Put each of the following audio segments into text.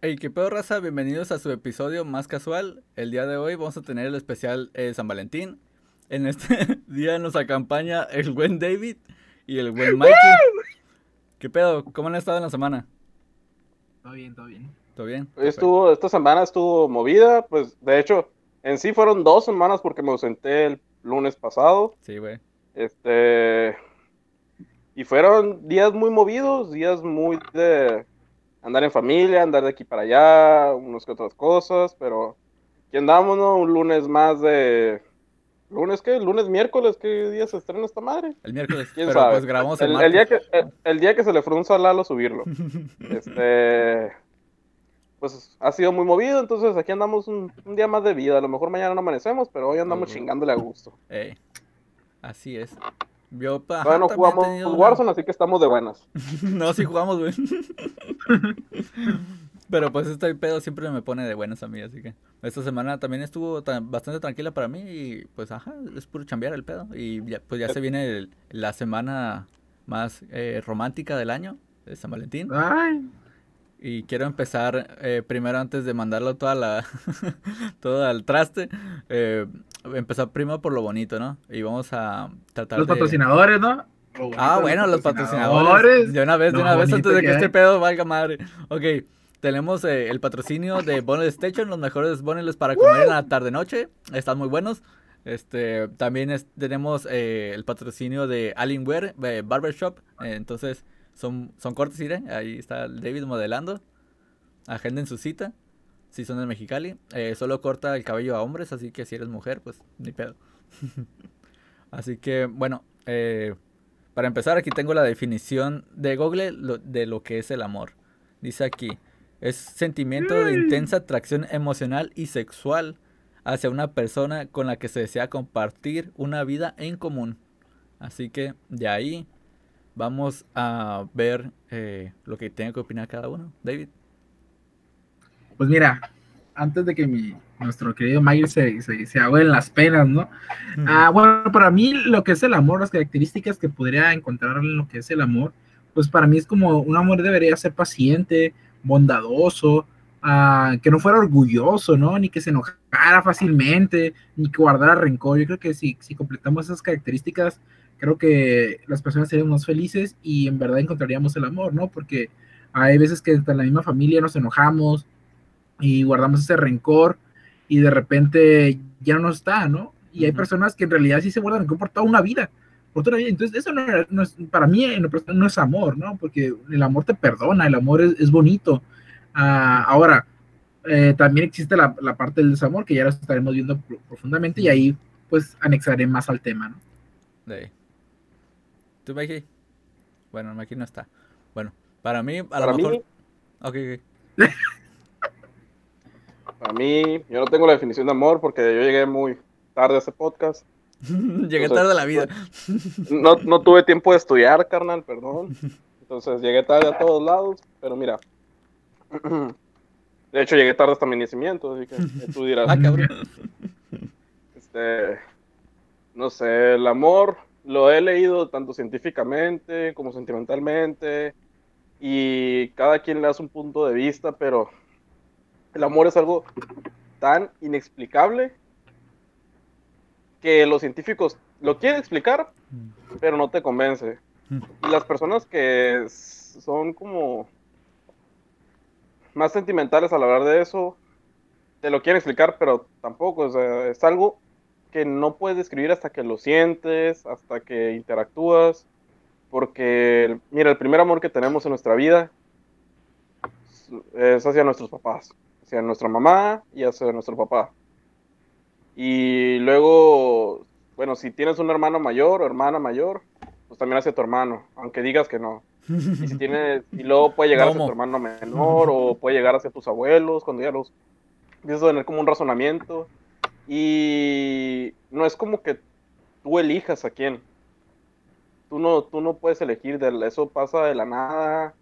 Hey, qué pedo raza, bienvenidos a su episodio más casual. El día de hoy vamos a tener el especial eh, San Valentín. En este día nos acompaña el buen David y el buen Mikey. ¿Qué pedo? ¿Cómo han estado en la semana? Todo bien, todo bien. ¿Todo bien? Hoy estuvo, esta semana estuvo movida, pues de hecho, en sí fueron dos semanas porque me ausenté el lunes pasado. Sí, güey. Este. Y fueron días muy movidos, días muy de andar en familia, andar de aquí para allá, unas que otras cosas, pero aquí andamos, ¿no? Un lunes más de. ¿Lunes qué? ¿Lunes, miércoles? ¿Qué día se estrena esta madre? El miércoles. ¿Quién pero sabe? pues grabamos el, el, el día que, el, el día que se le frunza a Lalo subirlo. Este. Pues ha sido muy movido, entonces aquí andamos un, un día más de vida. A lo mejor mañana no amanecemos, pero hoy andamos chingándole a gusto. Así es. Yo, pa- Todavía no ajá, jugamos tenido Warzone, así que estamos de buenas. no, sí jugamos, güey. Pero pues este pedo siempre me pone de buenas a mí, así que esta semana también estuvo tan- bastante tranquila para mí y pues ajá, es puro chambear el pedo. Y ya, pues ya se viene el- la semana más eh, romántica del año, de San Valentín. Ay, Y quiero empezar eh, primero antes de mandarlo toda la todo al traste, eh, empezar primero por lo bonito, ¿no? Y vamos a tratar los de... patrocinadores, ¿no? Lo Ah, de bueno, los patrocinadores. De una vez, de una vez, antes de que que este pedo valga madre. Ok, tenemos eh, el patrocinio de Boneless Station, los mejores boneless para comer en la tarde-noche. Están muy buenos. Este, también es- tenemos eh, el patrocinio de Alienware eh, Barbershop. eh, entonces, son, son cortes, ¿sí? Ahí está el David modelando. Agenden su cita. Si son de Mexicali. Eh, solo corta el cabello a hombres, así que si eres mujer, pues ni pedo. así que, bueno, eh, para empezar, aquí tengo la definición de Google lo- de lo que es el amor. Dice aquí, es sentimiento de intensa atracción emocional y sexual hacia una persona con la que se desea compartir una vida en común. Así que de ahí vamos a ver eh, lo que tenga que opinar cada uno. David. Pues mira, antes de que mi, nuestro querido Mike se, se, se en las penas, ¿no? Ah, bueno, para mí lo que es el amor, las características que podría encontrar en lo que es el amor, pues para mí es como un amor debería ser paciente, bondadoso, ah, que no fuera orgulloso, ¿no? Ni que se enojara fácilmente, ni que guardara rencor. Yo creo que si, si completamos esas características, creo que las personas serían más felices y en verdad encontraríamos el amor, ¿no? Porque hay veces que entre la misma familia nos enojamos y guardamos ese rencor y de repente ya no está, ¿no? Y hay personas que en realidad sí se guardan rencor por toda una vida, por toda una vida. Entonces, eso no, no es, para mí en lo personal no es amor, ¿no? Porque el amor te perdona, el amor es, es bonito. Ah, ahora, eh, también existe la, la parte del desamor, que ya lo estaremos viendo pro- profundamente, y ahí pues anexaré más al tema, ¿no? De... ¿Tú, Mikey? Bueno, Mikey no está. Bueno, para mí, a Para lo mí, mejor... Ok, ok. para mí, yo no tengo la definición de amor porque yo llegué muy tarde a ese podcast. Llegué Entonces, tarde a la vida. No, no tuve tiempo de estudiar, carnal, perdón. Entonces llegué tarde a todos lados, pero mira. De hecho, llegué tarde hasta mi nacimiento, así que tú dirás. Ah, cabrón. Este, no sé, el amor lo he leído tanto científicamente como sentimentalmente y cada quien le hace un punto de vista, pero el amor es algo tan inexplicable que los científicos lo quieren explicar, pero no te convence. Y las personas que son como más sentimentales al hablar de eso, te lo quieren explicar, pero tampoco, o sea, es algo que no puedes describir hasta que lo sientes, hasta que interactúas, porque, mira, el primer amor que tenemos en nuestra vida es hacia nuestros papás, hacia nuestra mamá y hacia nuestro papá. Y luego, bueno, si tienes un hermano mayor o hermana mayor, pues también hacia tu hermano, aunque digas que no. Y si tienes, y luego puede llegar hacia tu hermano menor o puede llegar hacia tus abuelos cuando ya los empiezas a tener como un razonamiento. Y no es como que tú elijas a quién. Tú no, tú no puedes elegir, de, eso pasa de la nada.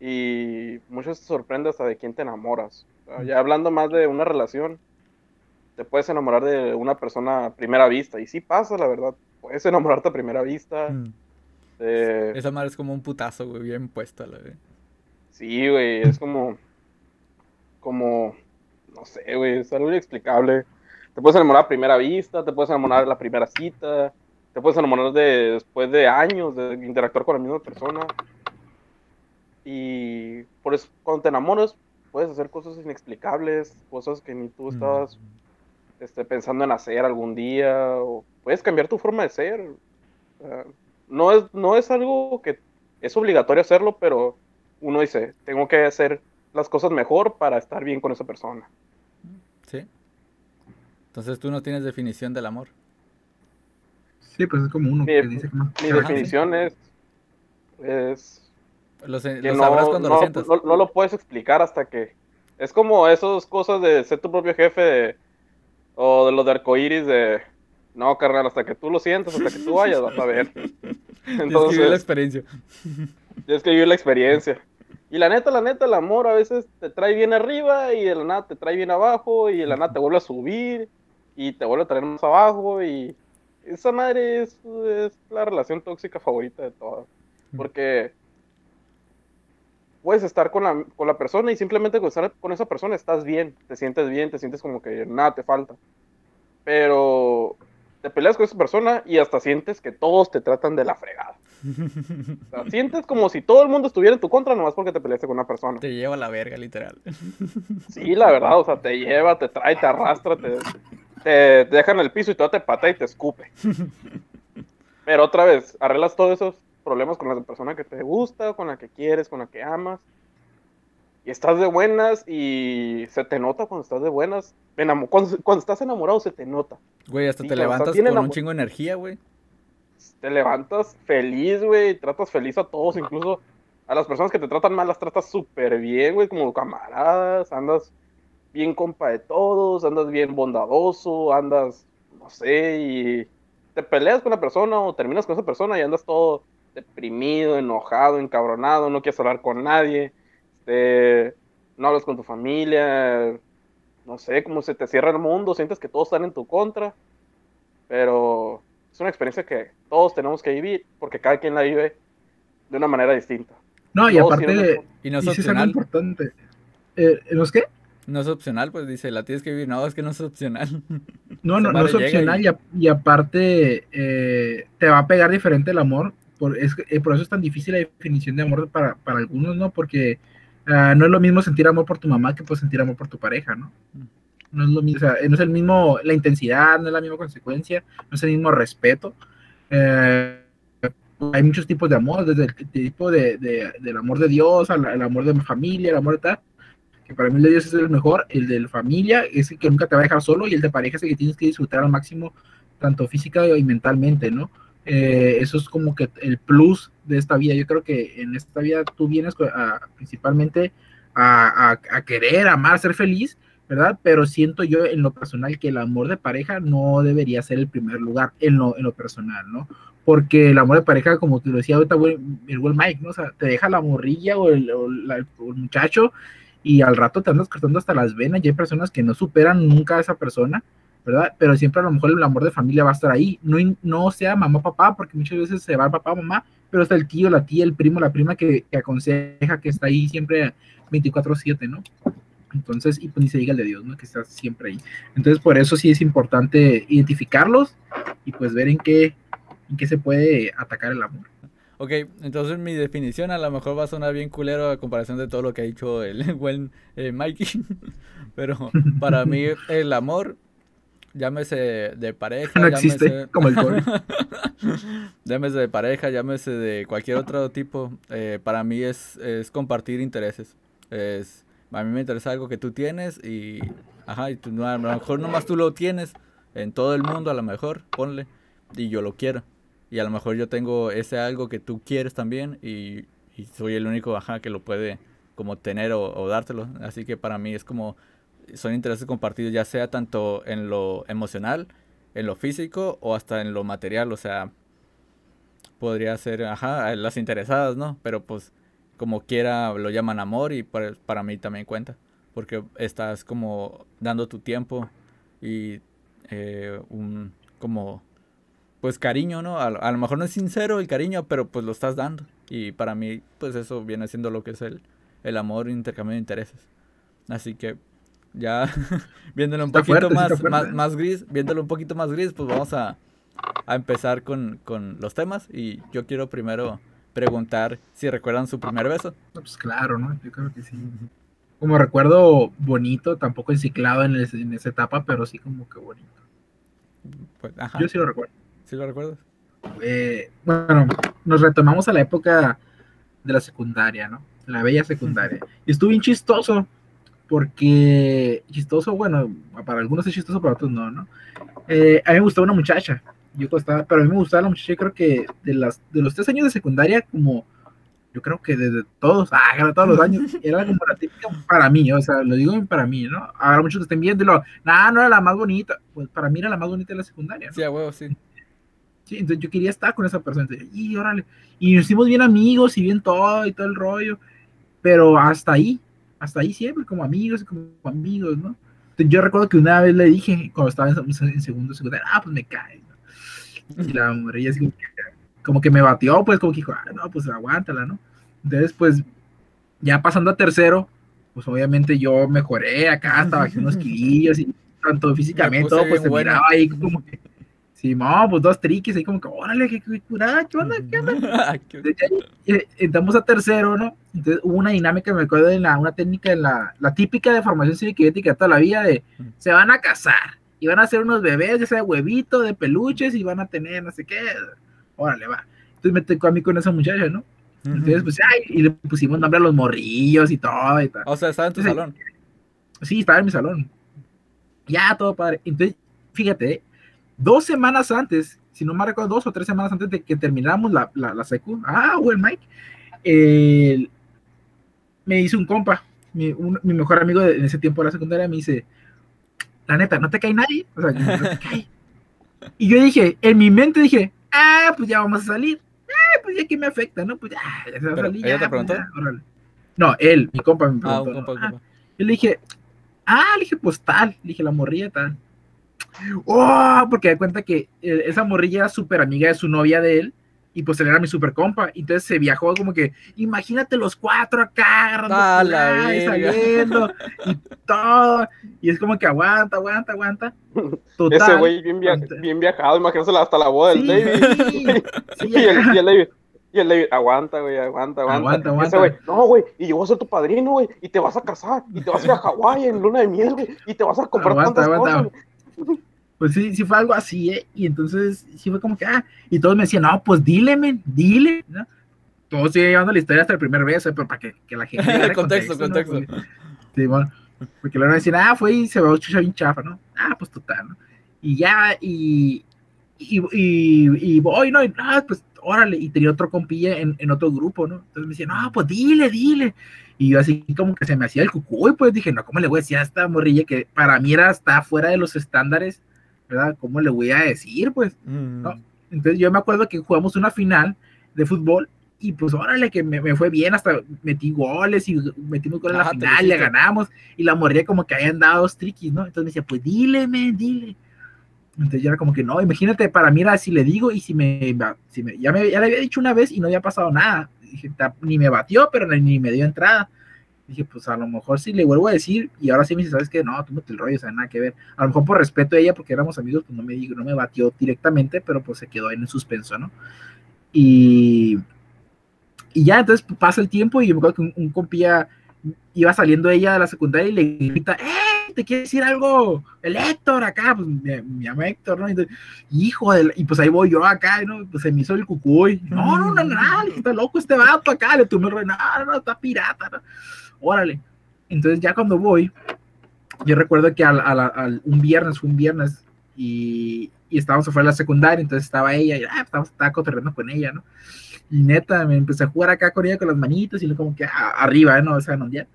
Y muchas te sorprende hasta de quién te enamoras. Ya hablando más de una relación, te puedes enamorar de una persona a primera vista. Y sí pasa, la verdad. Puedes enamorarte a primera vista. Mm. Esa madre es como un putazo, güey, bien puesto a la vez. Sí, güey, es como... como, no sé, güey, es algo inexplicable. Te puedes enamorar a primera vista, te puedes enamorar a la primera cita, te puedes enamorar de, después de años de interactuar con la misma persona. Y por eso, cuando te enamoras, puedes hacer cosas inexplicables, cosas que ni tú estabas este, pensando en hacer algún día, o puedes cambiar tu forma de ser. no, es, no es algo que es obligatorio hacerlo, pero uno dice, tengo que hacer las cosas mejor para estar bien con esa persona. Sí. Entonces tú no tienes definición del amor. Sí, pues es como uno mi, que dice que no. Mi definición es, es lo, que no, cuando no, lo sientas. No, lo puedes explicar hasta que. Es como esas cosas de ser tu propio jefe de, o de los de arcoíris de. No, carnal, hasta que tú lo sientas, hasta que tú vayas, vas a ver. Entonces, la experiencia. Tienes que vivir la experiencia. Y la neta, la neta, el amor a veces te trae bien arriba y de la nada te trae bien abajo y de la nada te vuelve a subir y te vuelve a traer más abajo y esa madre es, es la relación tóxica favorita de todas. Porque puedes estar con la, con la persona y simplemente con estar con esa persona estás bien, te sientes bien, te sientes como que nada te falta. Pero te peleas con esa persona y hasta sientes que todos te tratan de la fregada. O sea, sientes como si todo el mundo estuviera en tu contra nomás porque te peleaste con una persona. Te lleva a la verga, literal. Sí, la verdad, o sea, te lleva, te trae, te arrastra, te, te, deja en el piso y todo te patea y te escupe. Pero otra vez, arreglas todos esos problemas con la persona que te gusta, con la que quieres, con la que amas. Y estás de buenas y se te nota cuando estás de buenas. Cuando, estás enamorado se te nota. Güey, hasta te levantas con un chingo de energía, güey. Te levantas feliz, güey. Tratas feliz a todos, incluso a las personas que te tratan mal las tratas súper bien, güey, como camaradas. Andas bien compa de todos, andas bien bondadoso, andas, no sé, y te peleas con una persona o terminas con esa persona y andas todo deprimido, enojado, encabronado, no quieres hablar con nadie, este, no hablas con tu familia, no sé, como se te cierra el mundo, sientes que todos están en tu contra, pero es una experiencia que todos tenemos que vivir porque cada quien la vive de una manera distinta. No, y aparte, de, y no es opcional. importante. Eh, ¿Los qué? No es opcional, pues dice, la tienes que vivir. No, es que no es opcional. No, no, no es opcional y, aparte eh, te va a pegar diferente el amor por, es, eh, por eso es tan difícil la definición de amor para, para algunos, ¿no? Porque uh, no es lo mismo sentir amor por tu mamá que pues sentir amor por tu pareja, ¿no? No es lo mismo, o sea, no es el mismo, la intensidad, no es la misma consecuencia, no es el mismo respeto. Eh, hay muchos tipos de amor, desde el tipo de, de, del amor de Dios, al, al, amor de mi familia, el amor de tal, que para mí el de Dios es el mejor, el de la familia es el que nunca te va a dejar solo y el de pareja es el que tienes que disfrutar al máximo, tanto física y mentalmente, ¿no? Eh, eso es como que el plus de esta vida. Yo creo que en esta vida tú vienes principalmente a, querer, amar, ser feliz, ¿verdad? Pero siento yo en lo personal que el amor de pareja no debería ser el primer lugar en lo, en lo personal, ¿no? Porque el amor de pareja, como te lo decía ahorita el buen Mike, ¿no? O sea, te deja la morrilla o el, el muchacho y al rato te andas cortando hasta las venas y hay personas que no superan nunca a esa persona ¿verdad? Pero siempre a lo mejor el amor de familia va a estar ahí, no, no sea mamá, papá, porque muchas veces se va el papá, mamá, pero está el tío, la tía, el primo, la prima que, aconseja, que está ahí siempre 24/7, ¿no? Entonces, y pues ni se diga el de Dios, ¿no? Que está siempre ahí. Entonces, por eso sí es importante identificarlos y pues ver en qué, en qué se puede atacar el amor. Ok, entonces mi definición a lo mejor va a sonar bien culero a comparación de todo lo que ha dicho el buen eh, Mikey, pero para mí el amor llámese de pareja. No existe como el COVID. llámese de pareja, llámese de cualquier otro tipo. Eh, para mí es, es, compartir intereses. Es, a mí me interesa algo que tú tienes y, ajá, y tú, a lo mejor nomás tú lo tienes en todo el mundo, a lo mejor, ponle, y yo lo quiero. Y a lo mejor yo tengo ese algo que tú quieres también y, y soy el único, ajá, que lo puede como tener o, o dártelo. Así que para mí es como son intereses compartidos, ya sea tanto en lo emocional, en lo físico o hasta en lo material, o sea, podría ser, ajá, las interesadas, ¿no? Pero pues como quiera lo llaman amor y para, mí también cuenta, porque estás como dando tu tiempo y eh, un como pues cariño, ¿no? A, a, lo mejor no es sincero el cariño, pero pues lo estás dando y para mí pues eso viene siendo lo que es el, el amor, intercambio de intereses. Así que ya viéndolo un Está poquito fuerte, más, más, más gris, viéndolo un poquito más gris, pues vamos a, a empezar con, con los temas. Y yo quiero primero preguntar si recuerdan su primer beso. No, Pues claro, ¿no? Yo creo que sí. Como recuerdo bonito, tampoco enciclado en, ese- en esa etapa, pero sí como que bonito. Pues, ajá, Yo sí lo recuerdo. ¿sí lo recuerdas? Eh, bueno, nos retomamos a la época de la secundaria, ¿no? La bella secundaria. Y estuvo bien chistoso, porque chistoso, bueno, para algunos es chistoso, para otros no, ¿no? Eh, a mí me gustaba una muchacha, yo estaba, pero a mí me gustaba la muchacha, yo creo que de, las, de los tres años de secundaria, como, yo creo que desde todos, ah, todos los años, era como la típica para mí, o sea, lo digo para mí, ¿no? Ahora muchos que estén viendo y lo, nah, no era la más bonita, pues para mí era la más bonita de la secundaria, ¿no? Sí, a huevo, sí. Sí, entonces yo quería estar con esa persona. entonces, y órale. Y nos hicimos bien amigos y bien todo y todo el rollo. Pero hasta ahí, hasta ahí siempre, como amigos como amigos, ¿no? Yo recuerdo que una vez le dije, cuando estaba en, en segundo secundario, ah, pues me cae. ¿no? Y la morrilla así como que, como que me batió, pues como que dijo, ah, no, pues aguántala, ¿no? Entonces, pues, ya pasando a tercero, pues obviamente yo mejoré acá, hasta bajé unos kilillos y tanto físicamente, todo, pues se miraba ahí como que, sí, no, pues dos triquis ahí como que, órale, qué, qué curada, qué onda, qué onda. Qué- ya, eh, entramos a tercero, ¿no? Entonces hubo una dinámica, me acuerdo de la, una técnica en la, la típica de formación cívica y ética de toda la vida de se van a casar y van a hacer unos bebés, ya sea de huevito, de peluches y van a tener no sé qué. Órale, va. Entonces me tocó a mí con esa muchacha, ¿no? Entonces, pues, ay, y le pusimos nombre a los morrillos y todo y tal. O sea, estaba en tu Entonces, salón. Sí, estaba en mi salón. Ya, todo padre. Entonces, fíjate, ¿eh? Dos semanas antes, si no me recuerdo, dos o tres semanas antes de que termináramos la, la, la secu, ah, buen Mike, eh, me hizo un compa, mi, un- mi mejor amigo de- en ese tiempo de la secundaria, me dice, la neta, ¿no te cae nadie? O sea, no te cae. Y yo dije, en mi mente dije, ah, pues ya vamos a salir. Ah, pues ya que me afecta, ¿no? Pues ya, ya se va a salir. ¿ella ya, te preguntó? No, él, mi compa me Ah, preguntó. un ¿no? compa, un Ah, compa. yo le dije, ah, le dije, pues tal, le dije, la morrilla tal. Oh, porque de cuenta que eh, esa morrilla era súper amiga de su novia de él, y pues él era mi super compa, y entonces se viajó como que, imagínate los cuatro acá, y saliendo, y todo, y es como que aguanta, aguanta, aguanta. Total. Ese güey bien, via- bien viajado, imagínate hasta la boda del Sí, David. sí, y, el, acá. y el David. Y el David, aguanta, güey, aguanta, aguanta. Aguanta, Y aguanta. Ese güey, no, güey, y yo voy a ser tu padrino, güey, y te vas a casar, y te vas a ir a Hawái en luna de miel, güey, y te vas a comprar Aguanta, tantas aguanta. cosas. Pues sí, sí fue algo así, ¿eh? Y entonces sí fue como que, ah, y todos me decían, no, pues dile, men, dile, ¿no? Todos siguen llevando la historia hasta el primer beso, ¿eh? pero para que, que la gente Contexto, ¿no? contexto. Sí, bueno, porque luego me decían, ah, fue y se va a chucha bien chafa, ¿no? Ah, pues total, ¿no? Y ya, y, y, y, y voy, ¿no? Y, ah, pues, órale, y tenía otro compilla en, en otro grupo, ¿no? Entonces me decían, no, pues dile, dile. Y yo así como que se me hacía el cucuy, pues dije, no, ¿cómo le voy a decir a esta morrilla que para mí era hasta fuera de los estándares, ¿verdad? ¿Cómo le voy a decir, pues? Mm. No. Entonces yo me acuerdo que jugamos una final de fútbol y pues órale que me, me fue bien, hasta metí goles y metimos gol en la Ah, final, le ganamos y la morría como que habían dado triquis, ¿no? Entonces me decía, pues dile, men, dile. Entonces yo era como que no, imagínate, para mí era si le digo y si me, si ya, me, ya le había dicho una vez y no había pasado nada. Dije, "Ta- ni me batió, pero ni, me dio entrada. Dije, pues a lo mejor sí le vuelvo a decir y ahora sí me dice, ¿sabes qué? No, tú el rollo, o sea, nada que ver. A lo mejor por respeto a ella, porque éramos amigos, pues no me no me batió directamente, pero pues se quedó ahí en suspenso, ¿no? Y, y ya, entonces pasa el tiempo y yo me acuerdo que un, un compilla iba saliendo ella de la secundaria y le grita, ¡eh! ¿Te quiere decir algo? El Héctor acá, pues me, me llama Héctor, ¿no? Y, entonces, hijo de la- y pues ahí voy yo acá, ¿no? Pues se me hizo el cucuy. No, no, no, no, no, está loco este vato acá, le rollo, no, no, no, está pirata, ¿no? Órale. Entonces ya cuando voy, yo recuerdo que al, al- al- un viernes, fue un viernes, y, y estábamos afuera de la secundaria, entonces estaba ella, y ah, estábamos, estaba cotorreando con ella, ¿no? Y neta, me empecé a jugar acá con ella con las manitos y como que ah, arriba, ¿no? O sea, no, ya.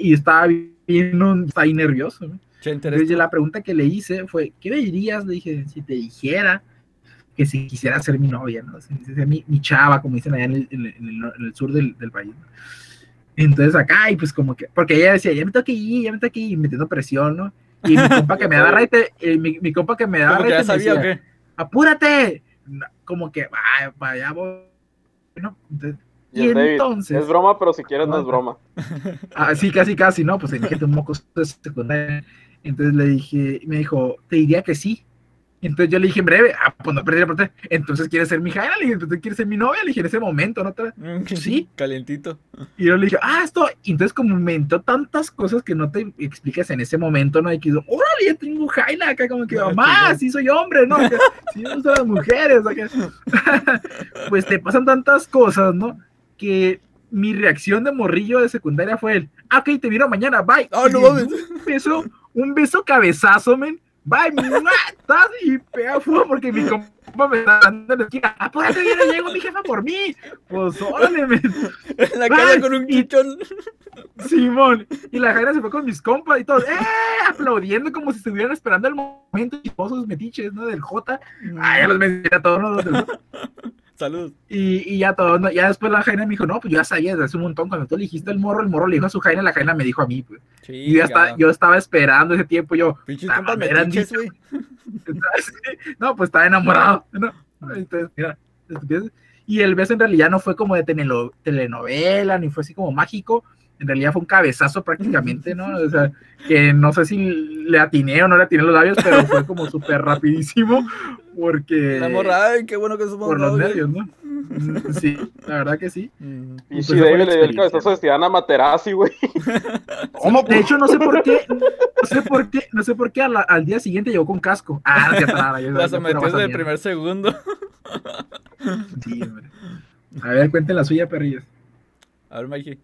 Y estaba bien, estaba bien nervioso, Entonces la pregunta que le hice fue, ¿qué me dirías? Le dije, si te dijera que si quisiera ser mi novia, ¿no? Si ser mi, mi chava, como dicen allá en el, en el- en el- en el sur del, del país. ¿no? Entonces acá, y pues como que, porque ella decía, ya me que ir, ya me que ir, metiendo presión, ¿no? Y mi compa que me daba raite, eh, mi, mi compa que me daba Como que ya sabía o decía, qué. apúrate, No, como que, vaya, vaya, voy, ¿no? Entonces, Y, Y el David, entonces- es broma, pero si quieres no es broma. Ah, sí, casi, casi, ¿no? Pues imagínate un moco de secundaria. Entonces le dije, me dijo, te diría que sí. Entonces yo le dije en breve, ah, pues no perdí la oportunidad. Entonces quieres ser mi Jaina, le dije, entonces quieres ser mi novia, le dije en ese momento, ¿no? te- Sí. Calientito. Y yo le dije, ah, esto. Y entonces, como me inventó tantas cosas que no te explicas en ese momento, ¿no? Y que yo, órale, ya tengo Jaina acá, como que, Ah, mamá, sí soy hombre, ¿no? Sí me gustan las mujeres, acá. Pues te pasan tantas cosas, ¿no? Que mi reacción de morrillo de secundaria fue el, ah, ok, te miro mañana, bye. Ah, no Y mames. Un beso, un beso cabezazo, men. Bye, ¡mua! ¡Tas! y pega fuego porque mi compa me está dando la esquina. Apúrate, ya no llego mi jefa por mí. Pues órale, men. En la calle con un y- chichón. Simón. Y la Jaira se fue con mis compas y todos, ¡eh! Aplaudiendo como si estuvieran esperando el momento chistosos metiches, ¿no? Del J. Ay, ya los mencioné a todos los del J. Salud. Y, y ya todos, ¿no? ya después la Jaina me dijo, no, pues yo ya sabía desde hace un montón. Cuando tú le dijiste el morro, el morro le dijo a su Jaina, la Jaina me dijo a mí, pues. Y yo, ya estaba, yo estaba esperando ese tiempo, yo, Ah, metiches, dicho. no, pues estaba enamorado. ¿no? Entonces, mira, estupidez. y el beso en realidad no fue como de telenovela, ni fue así como mágico. En realidad fue un cabezazo prácticamente, ¿no? O sea, que no sé si le atiné o no le atiné los labios, pero fue como súper rapidísimo, porque... La morra, ay, qué bueno que somos Por los nervios, ¿no? Sí, la verdad que sí. Y Pues si fue David le dio el cabezazo de Estiana Materazzi, güey. Sí, de hecho, no sé por qué, no sé por qué, no sé por qué al día siguiente llegó con casco. Ah, no, cierto, nada, yo- La sometió desde el primer segundo. Sí, hombre. A ver, cuenten la suya, perrillos. A ver, Mikey.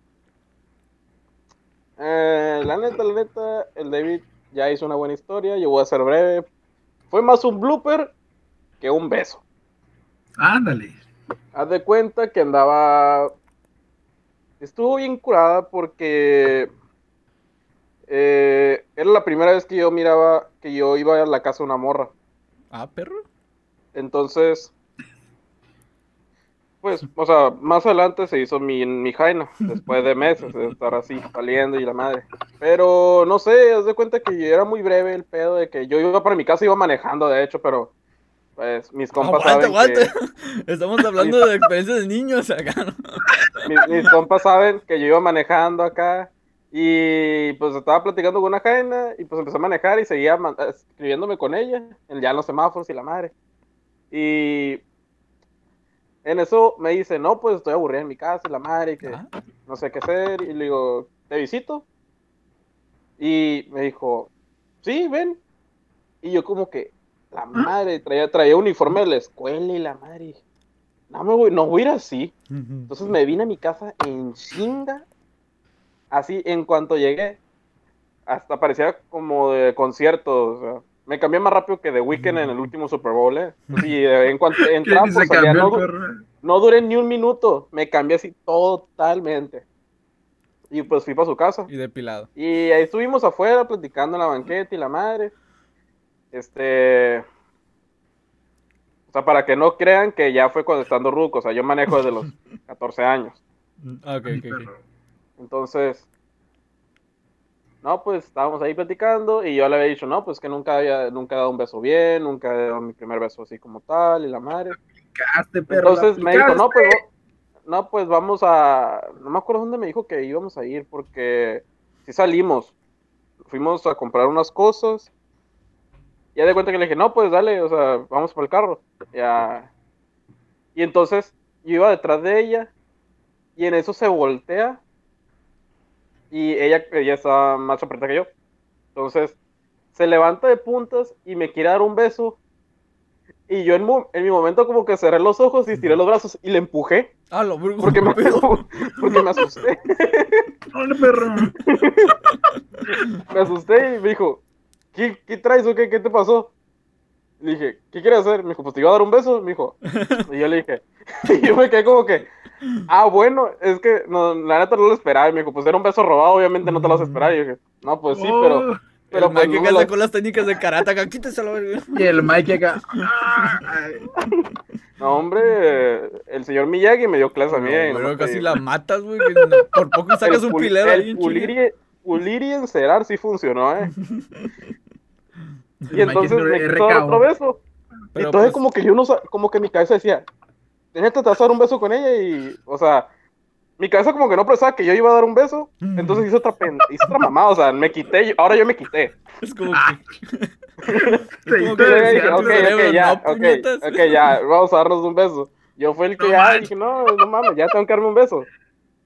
Eh, la neta, la neta, el David ya hizo una buena historia. Yo voy a ser breve. Fue más un blooper que un beso. Ándale. Haz de cuenta que andaba. Estuvo bien curada porque. eh, era la primera vez que yo miraba que yo iba a la casa de una morra. Ah, perro. Entonces. Pues, o sea, más adelante se hizo mi, mi jaina, después de meses de estar así saliendo y la madre. Pero no sé, haz de cuenta que era muy breve el pedo de que yo iba para mi casa, iba manejando, de hecho, pero pues mis compas aguanta, saben aguanta. que Estamos hablando de experiencias de niños acá, ¿no? mis, mis compas saben que yo iba manejando acá y pues estaba platicando con una jaina y pues empecé a manejar y seguía man- escribiéndome con ella, ya en los semáforos y la madre. Y en eso me dice, no, pues estoy aburrida en mi casa y la madre, que Ah, no sé qué hacer. Y le digo, ¿te visito? Y me dijo, sí, ven. Y yo como que, la madre, traía, traía uniforme de la escuela y la madre. No, me voy, no voy a ir así. Entonces me vine a mi casa en chinga. Así, en cuanto llegué, hasta parecía como de concierto. o sea, me cambié más rápido que The Weeknd en el último Super Bowl, ¿eh? Sí, en cuanto entraba, pues, salía, cambió no, no duré ni un minuto. Me cambié así totalmente. Y pues fui para su casa. y depilado. Y ahí estuvimos afuera platicando en la banqueta y la madre. Este. O sea, para que no crean que ya fue cuando estando ruco. O sea, yo manejo desde los 14 años. Ah, ok, ok, ok. Entonces. No, pues estábamos ahí platicando y yo le había dicho, no, pues que nunca había, nunca he dado un beso bien, nunca he dado mi primer beso así como tal y la madre. Perro. Entonces me dijo, no, pues, no, pues vamos a, no me acuerdo dónde me dijo que íbamos a ir, porque si salimos, fuimos a comprar unas cosas, ya de cuenta que le dije, no, pues dale, o sea, vamos por el carro, ya, y entonces yo iba detrás de ella, y en eso se voltea, y ella, ella estaba más apretada que yo, entonces se levanta de puntas y me quiere dar un beso, y yo en, mo- en mi momento como que cerré los ojos y estiré los brazos y le empujé Ah, lo brujo. porque me, porque me asusté. Hola, perro. Me asusté y me dijo, ¿qué, qué traes o qué, qué te pasó? Le dije, ¿qué quieres hacer? Me dijo, pues te iba a dar un beso. Me dijo, y yo le dije, y yo me quedé como que, ah, bueno, es que no, la neta no lo esperaba. Y me dijo, pues era un beso robado, obviamente no te lo vas a esperar. Y yo dije, no, pues sí, pero, Oh, pero el pues Mikey no que me lo- sacó las técnicas de karate acá. Quíteselo, verga. Y el Mike acá. No, hombre, el señor Miyagi me dio clase a mí. No, no pero te casi la matas, güey. que no- Por poco sacas un pilero el ahí pulir y encerar sí funcionó, ¿eh? Y Mike entonces es me quitó otro beso. Pero, entonces pues, como que yo no sa- como que mi cabeza decía, neta te vas a dar un beso con ella y, o sea, mi cabeza como que no pensaba que yo iba a dar un beso. Entonces hice otra, pen- hice otra mamada, o sea, me quité, ahora yo me quité. Es como que. Como dije, ok, ok, ya, ok, ya, vamos a darnos un beso. Yo fui el que No ya dije, no, no mames, ya tengo que darme un beso.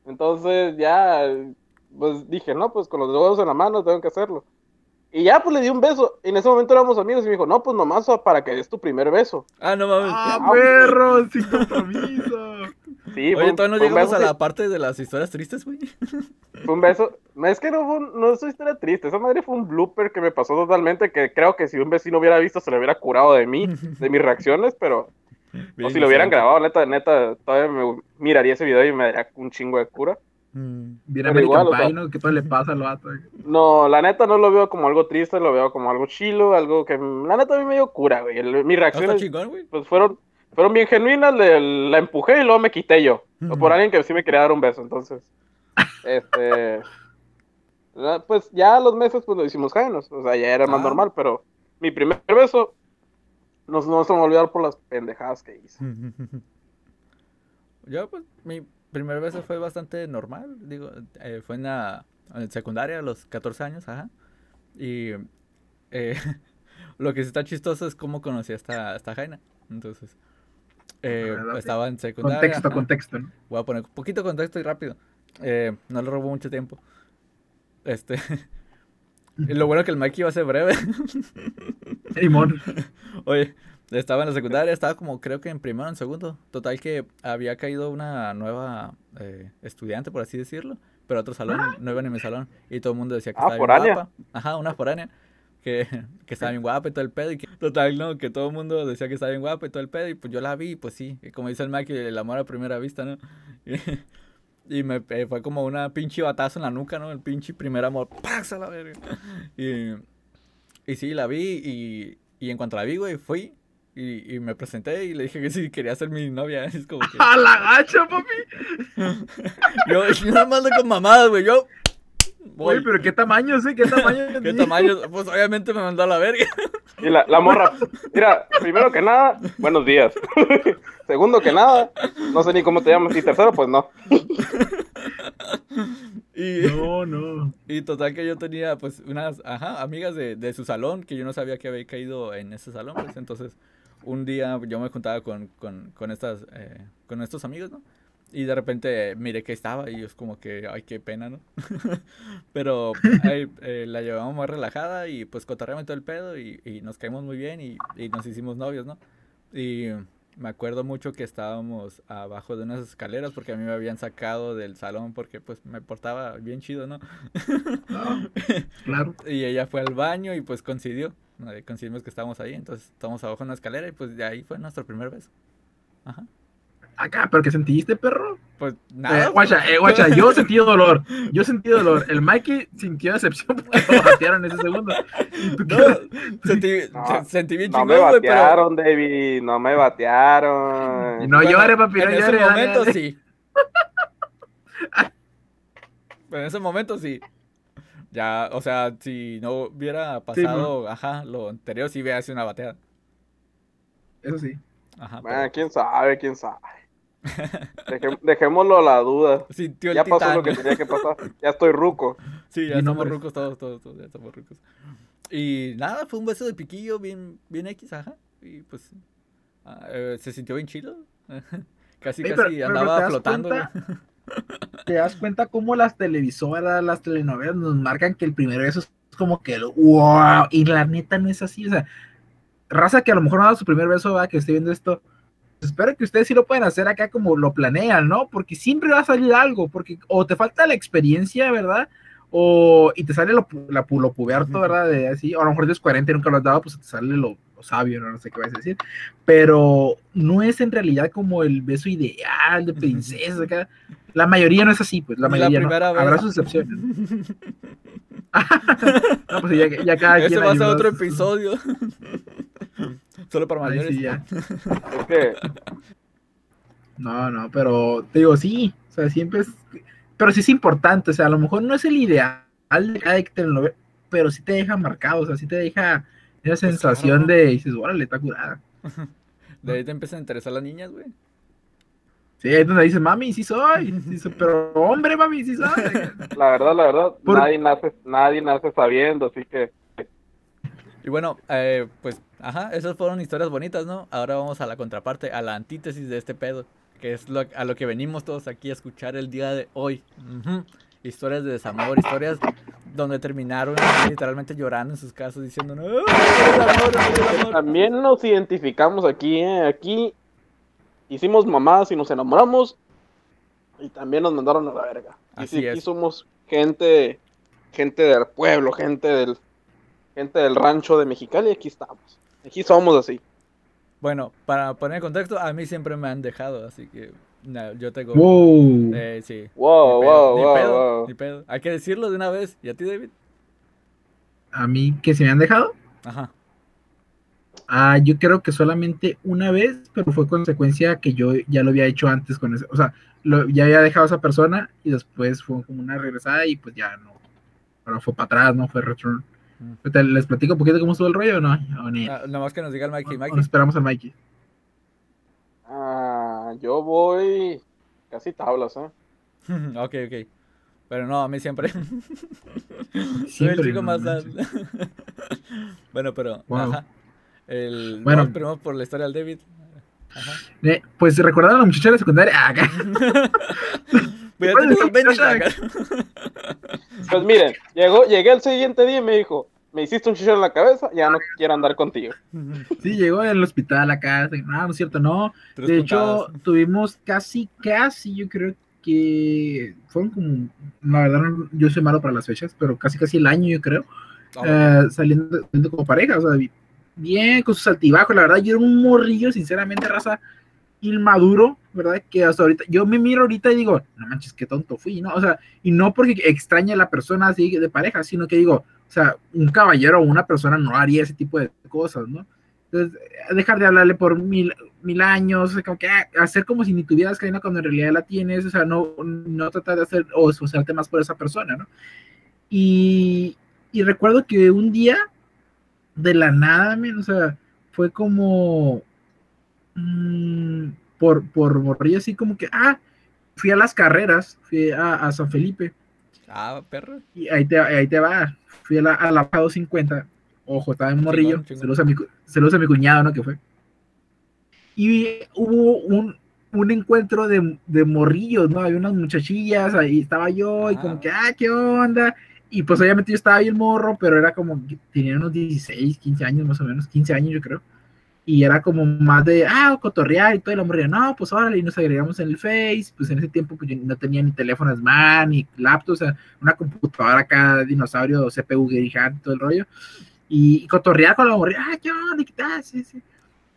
Entonces ya, pues dije, no, pues con los dedos en la mano tengo que hacerlo. Y ya, pues le di un beso. Y en ese momento éramos amigos y me dijo, no, pues nomás para que des tu primer beso. Ah, no mames. Ah, perro, sin compromiso. Sí, Oye, un- todavía no llegamos a beso, la parte de las historias tristes, güey. Fue un beso. No, Es que no fue un- no es una historia triste. Esa madre fue un blooper que me pasó totalmente. Que creo que si un vecino hubiera visto, se le hubiera curado de mí, de mis reacciones. Pero, o si lo hubieran grabado, neta, neta, todavía me miraría ese video y me daría un chingo de cura. Mm. Bien American igual, o sea- Pie, ¿no? ¿Qué tal le pasa al vato? No, la neta no lo veo como algo triste, lo veo como algo chilo, algo que la neta a mí me dio cura, güey. El- mis reacciones chingón, güey. pues fueron, fueron bien genuinas, le- la empujé y luego me quité yo. O por alguien que sí me quería dar un beso, entonces. Este. Pues ya a los meses pues lo hicimos jainos. O sea, ya era más Ah. normal, pero mi primer beso no, no se me va a olvidar por las pendejadas que hice. Yo, pues, mi primer beso fue bastante normal. Digo, eh, fue en la en secundaria, a los 14 años, ajá. Y eh, lo que sí está chistoso es cómo conocí a esta, a esta Jaina. Entonces, eh, ¿Verdad? estaba en secundaria. Contexto, ajá. contexto, ¿no? Voy a poner un poquito de contexto y rápido. Eh, no le robó mucho tiempo. Este. lo bueno que el Mikey iba a ser breve. Limón. Oye, estaba en la secundaria, estaba como creo que en primero o en segundo. Total que había caído una nueva eh, estudiante, por así decirlo. Pero otro salón, no iba ni en mi salón. Y todo el mundo decía que Ah, estaba bien guapa. Ajá, una foránea. Que, que estaba bien guapa y todo el pedo. Y que, total, no, que todo el mundo decía que estaba bien guapa y todo el pedo. Y pues yo la vi, pues sí. Y como dice el Mikey, el amor a primera vista, ¿no? Y, y me eh, fue como una pinche batazo en la nuca, ¿no? El pinche primer amor. ¡Pax a la verga! Y, y sí, la vi y, y en cuanto la vi, güey, fui y, y me presenté y le dije que sí quería ser mi novia. Es como que... ¡A la gacha, papi! Yo, yo nada más con mamadas, güey, yo... voy. Oye, pero ¿qué tamaño, sí? ¿Qué tamaño? ¿Qué tamaño? Pues obviamente me mandó a la verga. Y la, la morra, mira, primero que nada, buenos días. Segundo que nada, no sé ni cómo te llamas. Y tercero, pues no. Y, No, no. y total que yo tenía pues unas, ajá, amigas de, de su salón que yo no sabía que había caído en ese salón, pues entonces un día yo me juntaba con, con, con estas, eh, con estos amigos, ¿no? Y de repente miré que estaba y es como que, ay, qué pena, ¿no? Pero eh, la llevamos más relajada y pues cotorreamos todo el pedo y, y nos caímos muy bien y, y nos hicimos novios, ¿no? Y me acuerdo mucho que estábamos abajo de unas escaleras porque a mí me habían sacado del salón porque pues me portaba bien chido, ¿no? No, claro. Y ella fue al baño y pues coincidió. ¿No? Coincidimos que estábamos ahí, entonces estamos abajo en la escalera y pues de ahí fue nuestro primer beso. Ajá. Acá, ¿pero qué sentiste, perro? Pues Eh, nada. guacha, eh, guacha, yo sentí dolor. Yo sentí dolor. El Mikey sintió decepción porque lo batearon ese segundo. ¿Y tú No, sentí, No, se- sentí bien No chingón, me güey, pero batearon, David. No me batearon. No bueno, llore, papi, no en ese momento dale. sí. en ese momento sí. Ya, o sea, si no hubiera pasado, ajá, lo anterior sí hubiera sido una bateada. Eso sí. Ajá. Bueno, pero quién sabe, quién sabe. Dejémoslo a la duda. sintió Ya pasó titán. lo que tenía que pasar. Ya estoy ruco. Sí, ya estamos rucos todos, todos, todos, ya estamos rucos. Y nada, fue un beso de piquillo bien, bien X, ajá. Y pues ah, eh, se sintió bien chido. casi, casi pero- andaba ¿te das flotando. cuenta? ¿Te das cuenta cómo las televisoras, las telenovelas nos marcan que el primer beso es como que el wow? Y la neta no es así. O sea, raza que a lo mejor no ha dado su primer beso, va, que esté viendo esto. Espero que ustedes sí lo puedan hacer acá como lo planean, ¿no? Porque siempre va a salir algo, porque o te falta la experiencia, ¿verdad? O, y te sale lo, la, lo puberto, ¿verdad? De así, o a lo mejor tienes 40 y nunca lo has dado, pues te sale lo, lo sabio, ¿no? no sé qué vas a decir. Pero no es en realidad como el beso ideal de princesa, acá. La mayoría no es así, pues, la mayoría no. Habrá sus excepciones. no, pues ya, ya cada Ese quien va a ser otro episodio. Solo para Ay, mayores. sí, ya. No, no, pero te digo, sí, o sea, siempre es, pero sí es importante, o sea, a lo mejor no es el ideal de cada telenovela, pero sí te deja marcado, o sea, sí te deja esa sensación Pues claro. de, dices, órale, está curada. De ahí te empiezan a interesar las niñas, güey. Sí, es donde dice, mami, sí soy. Dice, pero hombre, mami, sí soy. La verdad, la verdad, Por- nadie nace, nadie nace sabiendo, así que Y bueno, eh, pues, ajá, esas fueron historias bonitas, ¿no? Ahora vamos a la contraparte, a la antítesis de este pedo, que es lo, a lo que venimos todos aquí a escuchar el día de hoy. Historias de desamor, historias donde terminaron literalmente llorando en sus casas diciendo, no, el amor, el amor". también nos identificamos aquí, ¿eh? Aquí hicimos mamás y nos enamoramos y también nos mandaron a la verga. Y Así sí, aquí es. somos gente, gente del pueblo, gente del, gente del rancho de Mexicali y aquí estamos. Aquí somos así. Bueno, para poner en contexto, a mí siempre me han dejado, así que no, yo tengo... Wow. Eh, sí. Wow, Ni pedo, wow, ni wow, pedo, wow. ni pedo. Hay que decirlo de una vez. ¿Y a ti, David? A mí que se me han dejado. Ajá. Ah, yo creo que solamente una vez, pero fue consecuencia que yo ya lo había hecho antes con ese, o sea, lo- ya había dejado a esa persona y después fue como una regresada y pues ya no, ahora fue para atrás, no fue return. Mm. ¿Les platico un poquito cómo estuvo el rollo o no? ¿O ni- Ah, nomás que nos diga el Mikey. Mikey. nos esperamos al Mikey. Ah, yo voy casi tablas, ¿eh? ok, ok. Pero no, a mí siempre. Soy el Siempre, chico no más sad. bueno, pero. Wow. Ajá. El, Bueno. vamos primero por la historia del David. Ajá. Eh, pues recordando a la muchacha de la secundaria, ah, acá. Pues miren, llegó, llegué el siguiente día y me dijo, me hiciste un chichón en la cabeza, ya no quiero andar contigo. sí, llegó al hospital acá, no, no es cierto, no, Tres de hecho, tuvimos casi, casi, yo creo que fueron como, la verdad, no- yo soy malo para las fechas, pero casi, casi el año, yo creo, Ah, eh, saliendo, saliendo como pareja, o sea, bien con sus altibajos, la verdad, yo era un morrillo, sinceramente, raza inmaduro, ¿verdad? Que hasta ahorita, yo me miro ahorita y digo, no manches, qué tonto fui, ¿no? O sea, y no porque extrañe a la persona así de pareja, sino que digo, o sea, un caballero o una persona no haría ese tipo de cosas, ¿no? Entonces, eh, dejar de hablarle por mil, mil años, como que ah, hacer como si ni tuvieras cadena cuando en realidad la tienes, o sea, no, no tratar de hacer o esforzarte más por esa persona, ¿no? Y, y recuerdo que un día, de la nada, men, o sea, fue como mm, por, por morrillo, así como que, ah, fui a las carreras, fui a, a San Felipe, Ah, perro. y ahí te, ahí te va, fui a la, a la 250, ojo, estaba en morrillo, se lo usa mi, lo usa mi cuñado, ¿no? Que fue. Y hubo un, un encuentro de, de morrillos, ¿no? Había unas muchachillas, ahí estaba yo, y como Ah. que, ah, ¿qué onda? Y pues obviamente yo estaba bien morro, pero era como, tenía unos 16, 15 años más o menos, 15 años yo creo. Y era como más de, ah, cotorrear y todo, y la morría, no, pues órale, y nos agregamos en el Face, pues en ese tiempo pues yo no tenía ni teléfono Smart, ni laptop, o sea, una computadora acá, dinosaurio, CPU gigante, todo el rollo. Y, y cotorrear con la morría, ah, ¿qué onda? ¿Qué tal? Sí, sí.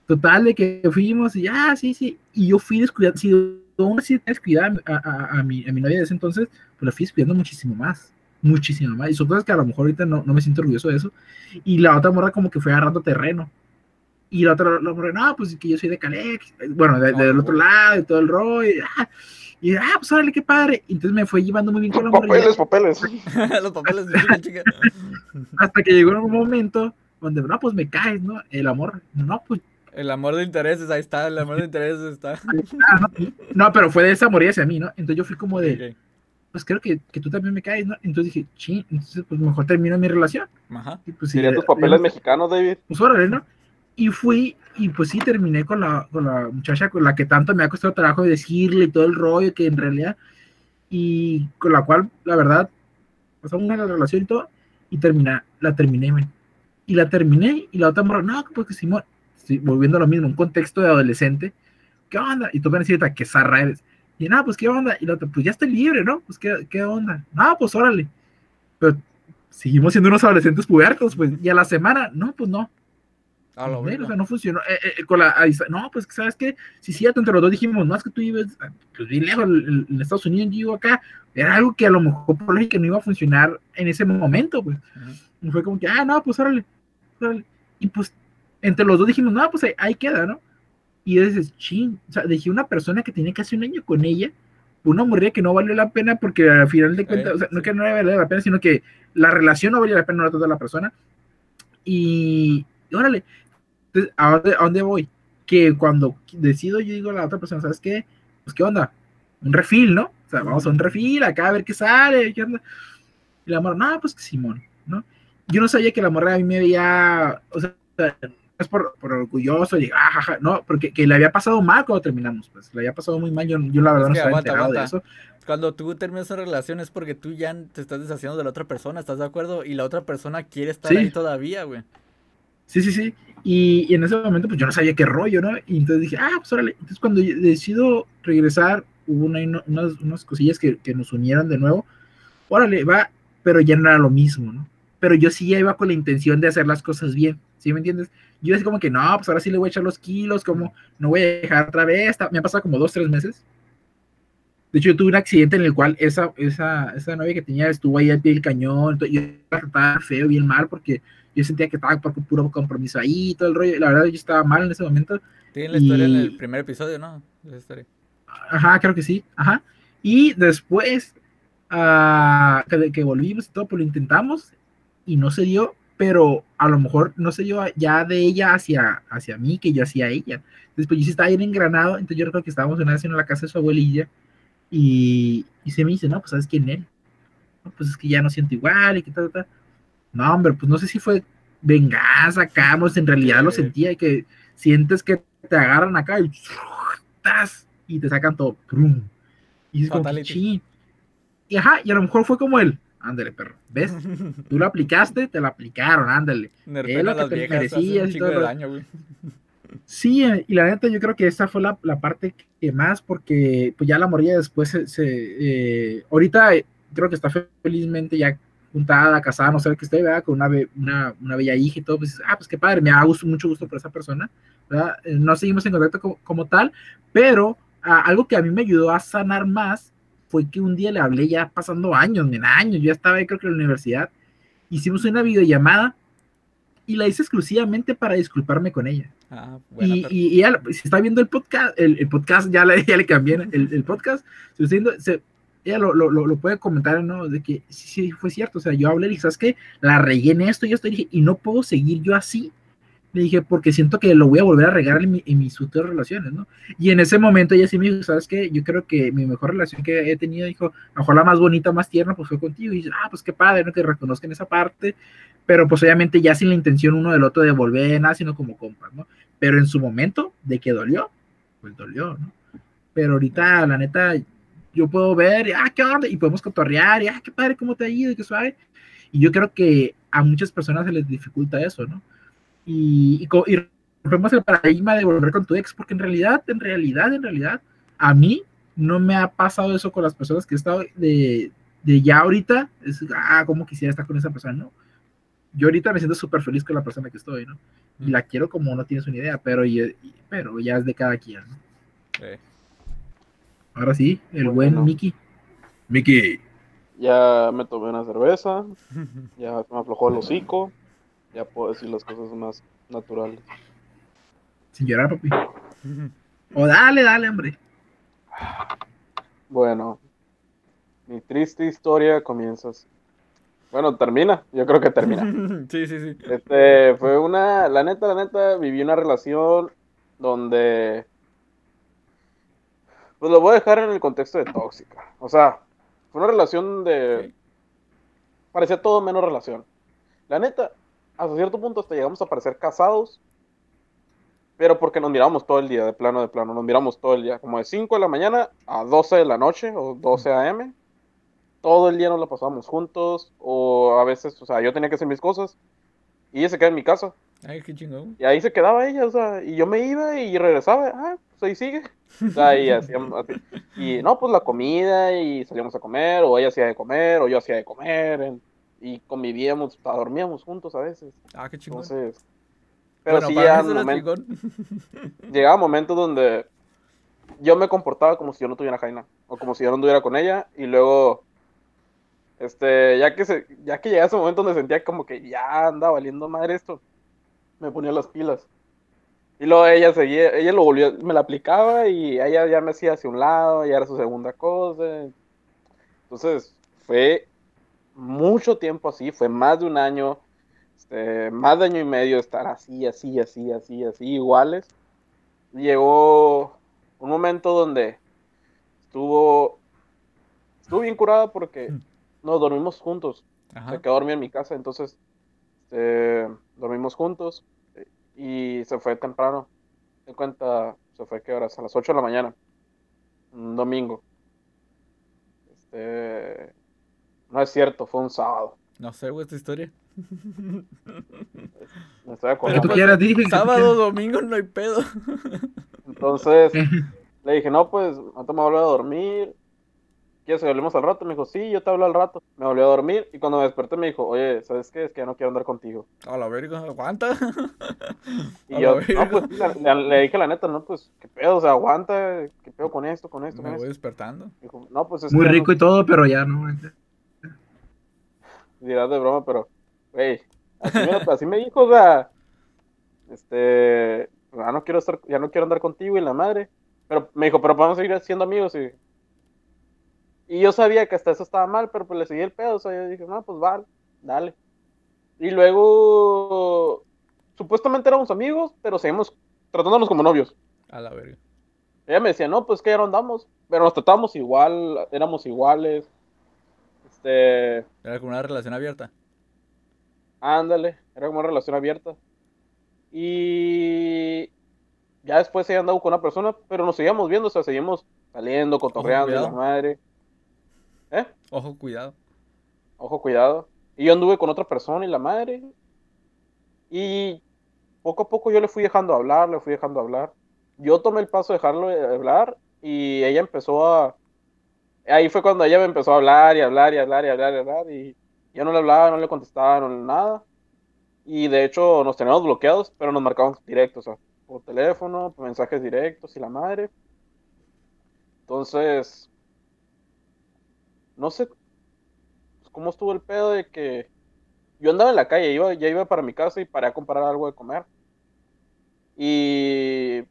Total, de que fuimos y, ah, sí, sí. Y yo fui descuidando, si aún así descuidaba a, a, a, mi, a mi novia de ese entonces, pues la fui descuidando muchísimo más, muchísimo más. Y son cosas que a lo mejor ahorita no, no me siento orgulloso de eso. Y la otra morra como que fue agarrando terreno. Y la otra, la morra, no, pues que yo soy de Calex, bueno, de- del otro lado, y todo el rollo. Y, ah, y, ah, pues órale, qué padre. Y entonces me fue llevando muy bien con la morra. Papeles, papeles. Los papeles de chica, chica. Hasta que llegó un momento donde, no, pues me caes, ¿no? El amor, no, pues El amor de intereses, ahí está. El amor de intereses está. Ah, no, no, pero fue de esa morir hacia mí, ¿no? Entonces yo fui como de, Ok. Pues creo que, que tú también me caes, ¿no? Entonces dije, ching, entonces pues mejor termino mi relación. Ajá. Y pues sí, Serían tus papeles mexicanos, David. Pues órale, ¿no? Y fui, y pues sí, terminé con la, con la muchacha con la que tanto me ha costado trabajo decirle y todo el rollo, que en realidad, y con la cual, la verdad, pasamos una relación y todo, y terminé, la terminé, men. Y la terminé, y la otra morra, no, pues que Simón, sí, volviendo a lo mismo, un contexto de adolescente, ¿qué onda? Y tú me decís, que zarra eres. Y nada, pues qué onda, y la otra, pues ya estoy libre, ¿no? Pues qué, qué onda. No, pues órale. Pero seguimos siendo unos adolescentes pubertos, pues, y a la semana, no, pues no. A lo Pues, o sea, no funcionó. Eh, eh, con la, a no, pues, ¿sabes qué? Si sí, entre los dos dijimos, no, es que tú vives pues, bien lejos en, Estados Unidos, yo vivo acá. Era algo que a lo mejor por lógica no iba a funcionar en ese momento, pues. Y fue como que, ah, no, pues órale, órale. Y pues, entre los dos dijimos, no, pues ahí, ahí queda, ¿no? Y dices, ching, o sea, dejé una persona que tenía casi un año con ella, una morrilla que no valió la pena porque al final de cuentas, Eh, o sea, no que no valía la pena, sino que la relación no valía la pena, no la trató la persona. Y, y órale, entonces, ¿a dónde, ¿a dónde voy? Que cuando decido, yo digo a la otra persona, ¿sabes qué? pues, ¿qué onda? Un refil, ¿no? O sea, vamos a un refil acá a ver qué sale, ¿qué onda? Y la morra, no, pues que Simón, ¿no? Yo no sabía que la morra a mí me veía, o sea, es por, por orgulloso, y, ah, jaja, no, porque que le había pasado mal cuando terminamos, pues, le había pasado muy mal, yo, yo la verdad Es no estaba aguanta, enterado de eso. Cuando tú terminas una relación es porque tú ya te estás deshaciendo de la otra persona, ¿estás de acuerdo? Y la otra persona quiere estar Sí. ahí todavía, güey. Sí, sí, sí. Y, y en ese momento, pues yo no sabía qué rollo, ¿no? Y entonces dije, ah, pues órale. Entonces, cuando decido regresar, hubo una- unas, unas cosillas que, que nos unieron de nuevo. Órale, va, pero ya no era lo mismo, ¿no? Pero yo sí iba con la intención de hacer las cosas bien, ¿sí me entiendes? Yo así como que, no, pues ahora sí le voy a echar los kilos, como no voy a dejar otra vez. Me ha pasado como dos, tres meses. De hecho, yo tuve un accidente en el cual esa, esa, esa novia que tenía estuvo ahí al pie del cañón. entonces yo trataba feo, bien mal, porque yo sentía que estaba por puro compromiso ahí y todo el rollo. y La verdad, yo estaba mal en ese momento. Tiene la historia en Y- el primer episodio, ¿no? Ajá, creo que sí. Ajá. Y después ah, que, que volvimos y todo, pues lo intentamos y no se dio, pero a lo mejor no se dio ya de ella hacia, hacia mí que yo hacia ella. Después yo sí estaba bien engranado, entonces yo recuerdo que estábamos una en la casa de su abuelilla y, y se me dice, no, pues sabes quién es. No, pues es que ya no siento igual y que tal, tal. No, hombre, pues no sé si fue venganza acá, en realidad lo sentía y que sientes que te agarran acá y, y te sacan todo. Y es como. Y ajá, y a lo mejor fue como él. Ándale, perro. ¿Ves? Tú lo aplicaste, te lo aplicaron, ándale. Nerfean lo que te merecías y todo daño, güey. Sí, eh, y la neta yo creo que esa fue la, la parte que más, porque pues ya la morilla después se, se, eh, ahorita eh, creo que está felizmente ya juntada, casada, no sé qué esté, ¿verdad? Con una, be- una, una bella hija y todo, pues, ah, pues qué padre, me da gusto, mucho gusto por esa persona, ¿verdad? Eh, no seguimos en contacto como, como tal, pero ah, algo que a mí me ayudó a sanar más fue que un día le hablé ya pasando años, en años, yo ya estaba ahí creo que en la universidad, hicimos una videollamada y la hice exclusivamente para disculparme con ella. Ah, buena, Y, pero- y, y ella, si está viendo el podcast, el, el podcast ya le, ya le cambié el, el podcast, si está viendo, se- ella lo, lo, lo, puede comentar, ¿no? De que sí, sí, fue cierto, o sea, yo hablé y ¿sabes qué? La regué en esto y esto, y dije, y no puedo seguir yo así. Le dije, porque siento que lo voy a volver a regar en, mi- en mis futuras relaciones, ¿no? Y en ese momento ella sí me dijo, ¿sabes qué? Yo creo que mi mejor relación que he tenido, dijo, mejor la más bonita, más tierna, pues fue contigo. Y dice, ah, pues qué padre, ¿no? Que reconozcan esa parte, pero pues obviamente ya sin la intención uno del otro de volver, nada, sino como compas, ¿no? Pero en su momento, de que dolió, pues dolió, ¿no? Pero ahorita, la neta, yo puedo ver, ah, ¿qué onda? Y podemos cotorrear, y ah, qué padre, ¿cómo te ha ido? Y qué suave. Y yo creo que a muchas personas se les dificulta eso, ¿no? Y, y, rompemos el paradigma de volver con tu ex, porque en realidad, en realidad, en realidad, a mí no me ha pasado eso con las personas que he estado de, de ya ahorita, es, ah, cómo quisiera estar con esa persona, ¿no? Yo ahorita me siento súper feliz con la persona que estoy, ¿no? Y la quiero como no tienes una idea, pero, y- y- pero ya es de cada quien, ¿no? Eh, Ahora sí, el Bueno. buen Mickey. Mickey. Ya me tomé una cerveza, ya se me aflojó el hocico, ya puedo decir las cosas más naturales. Sin llorar, papi. O dale, dale, hombre. Bueno, mi triste historia comienza así. Bueno, termina, yo creo que termina. sí, sí, sí. Este, fue una, la neta, la neta, viví una relación donde, pues lo voy a dejar en el contexto de tóxica. O sea, fue una relación de, parecía todo menos relación. La neta, hasta cierto punto hasta llegamos a parecer casados, pero porque nos miramos todo el día, de plano, de plano, nos miramos todo el día, como de 5 de la mañana a 12 de la noche o 12 a.m. Todo el día nos la pasábamos juntos, o a veces, o sea, yo tenía que hacer mis cosas y ella se quedaba en mi casa. Ay, qué chingón. Y ahí se quedaba ella, o sea, y yo me iba y regresaba, ah, pues ahí sigue. O sea, y hacíamos así. Y no, pues la comida y salíamos a comer, o ella hacía de comer, o yo hacía de comer, en- y convivíamos, dormíamos juntos a veces. Ah, qué chingón. Entonces, pero bueno, sí momentos, chingón. llegaba momentos donde yo me comportaba como si yo no tuviera Jaina, o como si yo no anduviera con ella, y luego, este, ya que se, ya que llegaba ese momento donde sentía como que ya anda valiendo madre esto, me ponía las pilas. Y luego ella seguía, ella lo volvió, me la aplicaba y ella ya me hacía hacia un lado, ya era su segunda cosa. Entonces, fue mucho tiempo así, fue más de un año, este, más de año y medio estar así, así, así, así, así, iguales. Llegó un momento donde estuvo, estuvo bien curada porque Mm. nos dormimos juntos. Ajá. Se quedó a dormir en mi casa, entonces este, dormimos juntos eh, y se fue temprano. De cuenta, se fue, ¿qué horas? A las 8 de la mañana, un domingo. Este, no es cierto, fue un sábado. No sé, güey, esta historia. Me estoy Lo que tú acordando. quieras, dije. que tú Sábado, domingo, no hay pedo. Entonces le dije, no, pues, ahorita me volví a dormir. ¿Quieres que hablemos al rato? Me dijo, sí, yo te hablo al rato. Me volví a dormir y cuando me desperté me dijo, oye, ¿sabes qué? Es que ya no quiero andar contigo. A la verga, aguanta. Y A yo, no, pues, le, le dije la neta, no, pues, ¿qué pedo? O sea, aguanta, ¿qué pedo con esto, con esto, Me con voy esto? despertando. Dijo, no, pues es Muy rico y todo, pero ya no. Dirás de broma, pero, güey, así me, así me dijo, o sea, este, ya no quiero estar, ya no quiero andar contigo y la madre. Pero me dijo, pero podemos seguir siendo amigos y, y yo sabía que hasta eso estaba mal, pero pues le seguí el pedo, o sea, yo dije, no, pues vale, dale. Y luego, supuestamente éramos amigos, pero seguimos tratándonos como novios. A la verga. Ella me decía, no, pues que ya no andamos, pero nos tratamos igual, éramos iguales. Este, Era como una relación abierta. ándale, era como una relación abierta. Y ya después ella andaba con una persona, pero nos seguíamos viendo, o sea, seguimos saliendo, cotorreando, la madre. ¿Eh? Ojo, cuidado. Ojo, cuidado. Y yo anduve con otra persona y la madre. Y poco a poco yo le fui dejando hablar, le fui dejando hablar. Yo tomé el paso de dejarlo de hablar y ella empezó a... Ahí fue cuando ella me empezó a hablar y hablar y hablar y hablar y hablar y yo no le hablaba, no le contestaba, no le nada. Y de hecho nos teníamos bloqueados, pero nos marcábamos directos, o sea, por teléfono, por mensajes directos y la madre. Entonces, no sé cómo estuvo el pedo de que yo andaba en la calle, iba, ya iba para mi casa y paré a comprar algo de comer. Y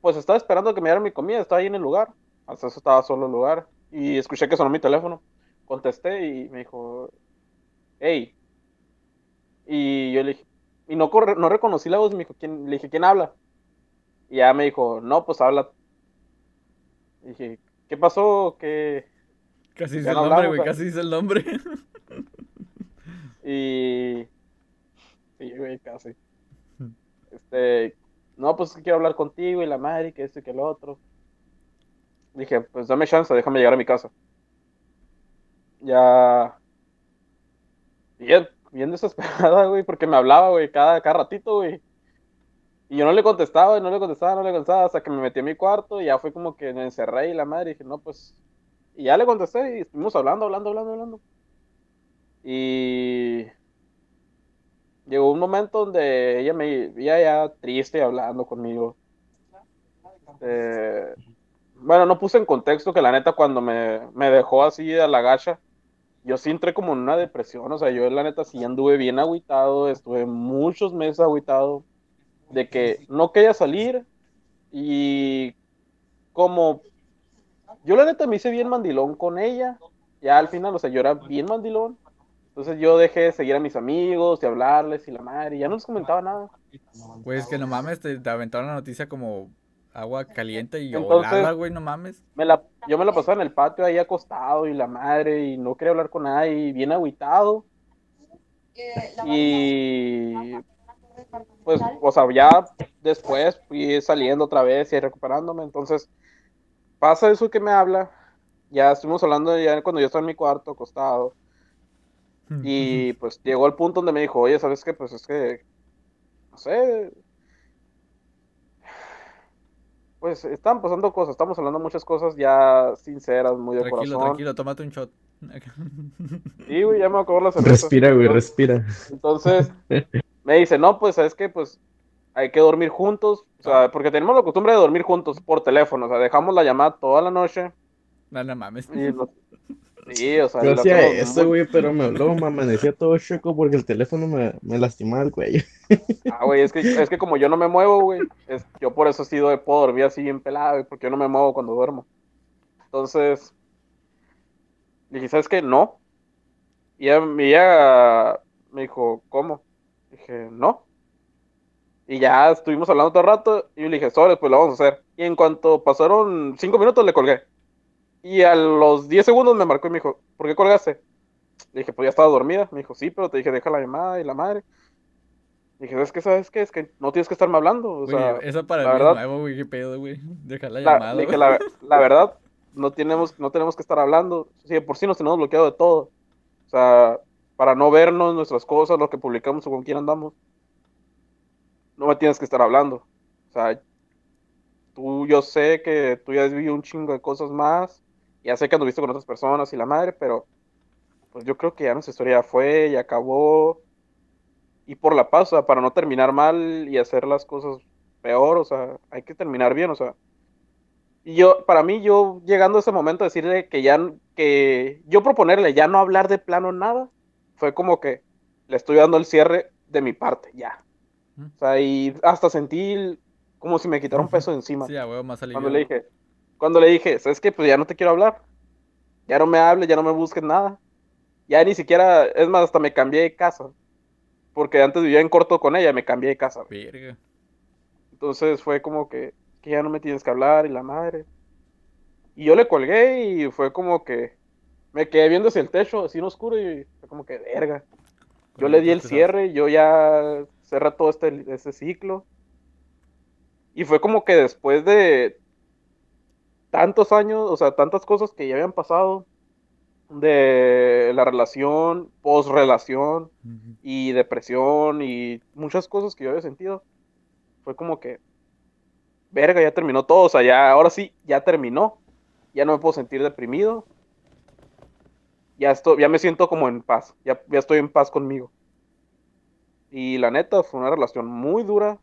pues estaba esperando que me dieran mi comida, estaba ahí en el lugar. Hasta eso estaba solo el lugar. Y escuché que sonó mi teléfono. Contesté y me dijo, hey. Y yo le dije, y no, corre- no reconocí la voz, me dijo, ¿quién? Le dije, ¿quién habla? Y ya me dijo, no, pues habla. Y dije, ¿qué pasó? ¿Qué? Casi dice el no nombre, güey. Casi dice el nombre. Y. Sí, güey, casi. Este. No, pues quiero hablar contigo y la madre, que esto y que el otro. Dije, pues dame chance, déjame llegar a mi casa. Ya. Bien, bien desesperada, güey, porque me hablaba, güey, cada, cada ratito, güey. Y yo no le contestaba, y no le contestaba, no le contestaba, hasta que me metí a mi cuarto y ya fue como que me encerré y la madre, dije, no, pues. Y ya le contesté y estuvimos hablando, hablando, hablando, hablando. Y llegó un momento donde ella me veía ya triste hablando conmigo. Este, bueno, no puse en contexto que la neta cuando me, me dejó así a la gacha, yo sí entré como en una depresión, o sea, yo la neta sí anduve bien agüitado, estuve muchos meses agüitado de que no quería salir y como yo la neta me hice bien mandilón con ella, ya al final, o sea, yo era bien mandilón. Entonces yo dejé de seguir a mis amigos, de hablarles y la madre, y ya no les comentaba nada. Güey, es que no mames, te, te aventaron la noticia como agua caliente y Entonces- olada, güey, no mames. Me la, yo me la pasaba en el patio ahí acostado y la madre, y no quería hablar con nadie, y bien agüitado. Y pues, o sea, ya después fui saliendo otra vez y recuperándome. Entonces, pasa eso que me habla. Ya estuvimos hablando ya cuando yo estaba en mi cuarto acostado. Y pues llegó al punto donde me dijo, oye, ¿sabes qué? Pues es que, no sé, pues están pasando cosas, estamos hablando muchas cosas ya sinceras, muy de Tranquilo, corazón. tranquilo, tómate un shot. Sí, güey, ya me acabó la cerveza. Respira, güey, respira. Entonces, me dice, no, pues, ¿sabes qué? Pues hay que dormir juntos, o sea, porque tenemos la costumbre de dormir juntos por teléfono, o sea, dejamos la llamada toda la noche No, no mames. y nos- Sí, o sea, Yo lo hacía hacemos eso, muy- güey, pero me, luego me amanecía todo choco porque el teléfono me, me lastimaba el cuello. Ah, güey, es que, es que como yo no me muevo, güey, yo por eso sí puedo dormir así bien pelado, güey, porque yo no me muevo cuando duermo. Entonces, dije, ¿sabes qué? No. Y ella, y ella me dijo, ¿cómo? Dije, no. Y ya estuvimos hablando todo el rato y yo le dije, sobre, pues lo vamos a hacer. Y en cuanto pasaron cinco minutos le colgué. Y a los 10 segundos me marcó y me dijo, ¿por qué colgaste? Le dije, pues ya estaba dormida. Me dijo, sí, pero te dije, deja la llamada y la madre. Le dije, ¿sabes qué? ¿Sabes qué? Es que no tienes que estarme hablando. O Güey, sea, eso para la mí verdad- es nuevo, güey, qué pedo, güey. Deja la la, llamada. le dije, güey. la, la verdad, no tenemos, no tenemos que estar hablando. Sí, de por sí nos tenemos bloqueado de todo. O sea, para no vernos nuestras cosas, lo que publicamos o con quién andamos. No me tienes que estar hablando. O sea, tú, yo sé que tú ya has vivido un chingo de cosas más. Ya sé que anduviste con otras personas y la madre, pero pues yo creo que ya nuestra historia ya fue, ya acabó. Y por la paz, o sea, para no terminar mal y hacer las cosas peor, o sea, hay que terminar bien, o sea. Y yo, para mí, yo llegando a ese momento, decirle que ya, que yo proponerle ya no hablar de plano nada, fue como que le estoy dando el cierre de mi parte, ya. O sea, y hasta sentí como si me quitara un peso de encima. Sí, a huevo, más alivio. Cuando le dije, cuando le dije, ¿sabes qué? Pues ya no te quiero hablar. Ya no me hables, ya no me busques nada. Ya ni siquiera, es más, hasta me cambié de casa. Porque antes vivía en corto con ella, me cambié de casa. Verga. Entonces fue como que, que ya no me tienes que hablar y la madre. Y yo le colgué y fue como que me quedé viendo hacia el techo, así en oscuro, y fue como que verga. Yo le di el cierre, yo ya cerré todo este, este ciclo. Y fue como que después de tantos años, o sea, tantas cosas que ya habían pasado, de la relación, post-relación, y depresión y muchas cosas que yo había sentido. Fue como que, verga, ya terminó todo, o sea, ya, ahora sí, ya terminó. Ya no me puedo sentir deprimido. Ya, estoy, ya me siento como en paz, ya, ya estoy en paz conmigo. Y la neta, fue una relación muy dura.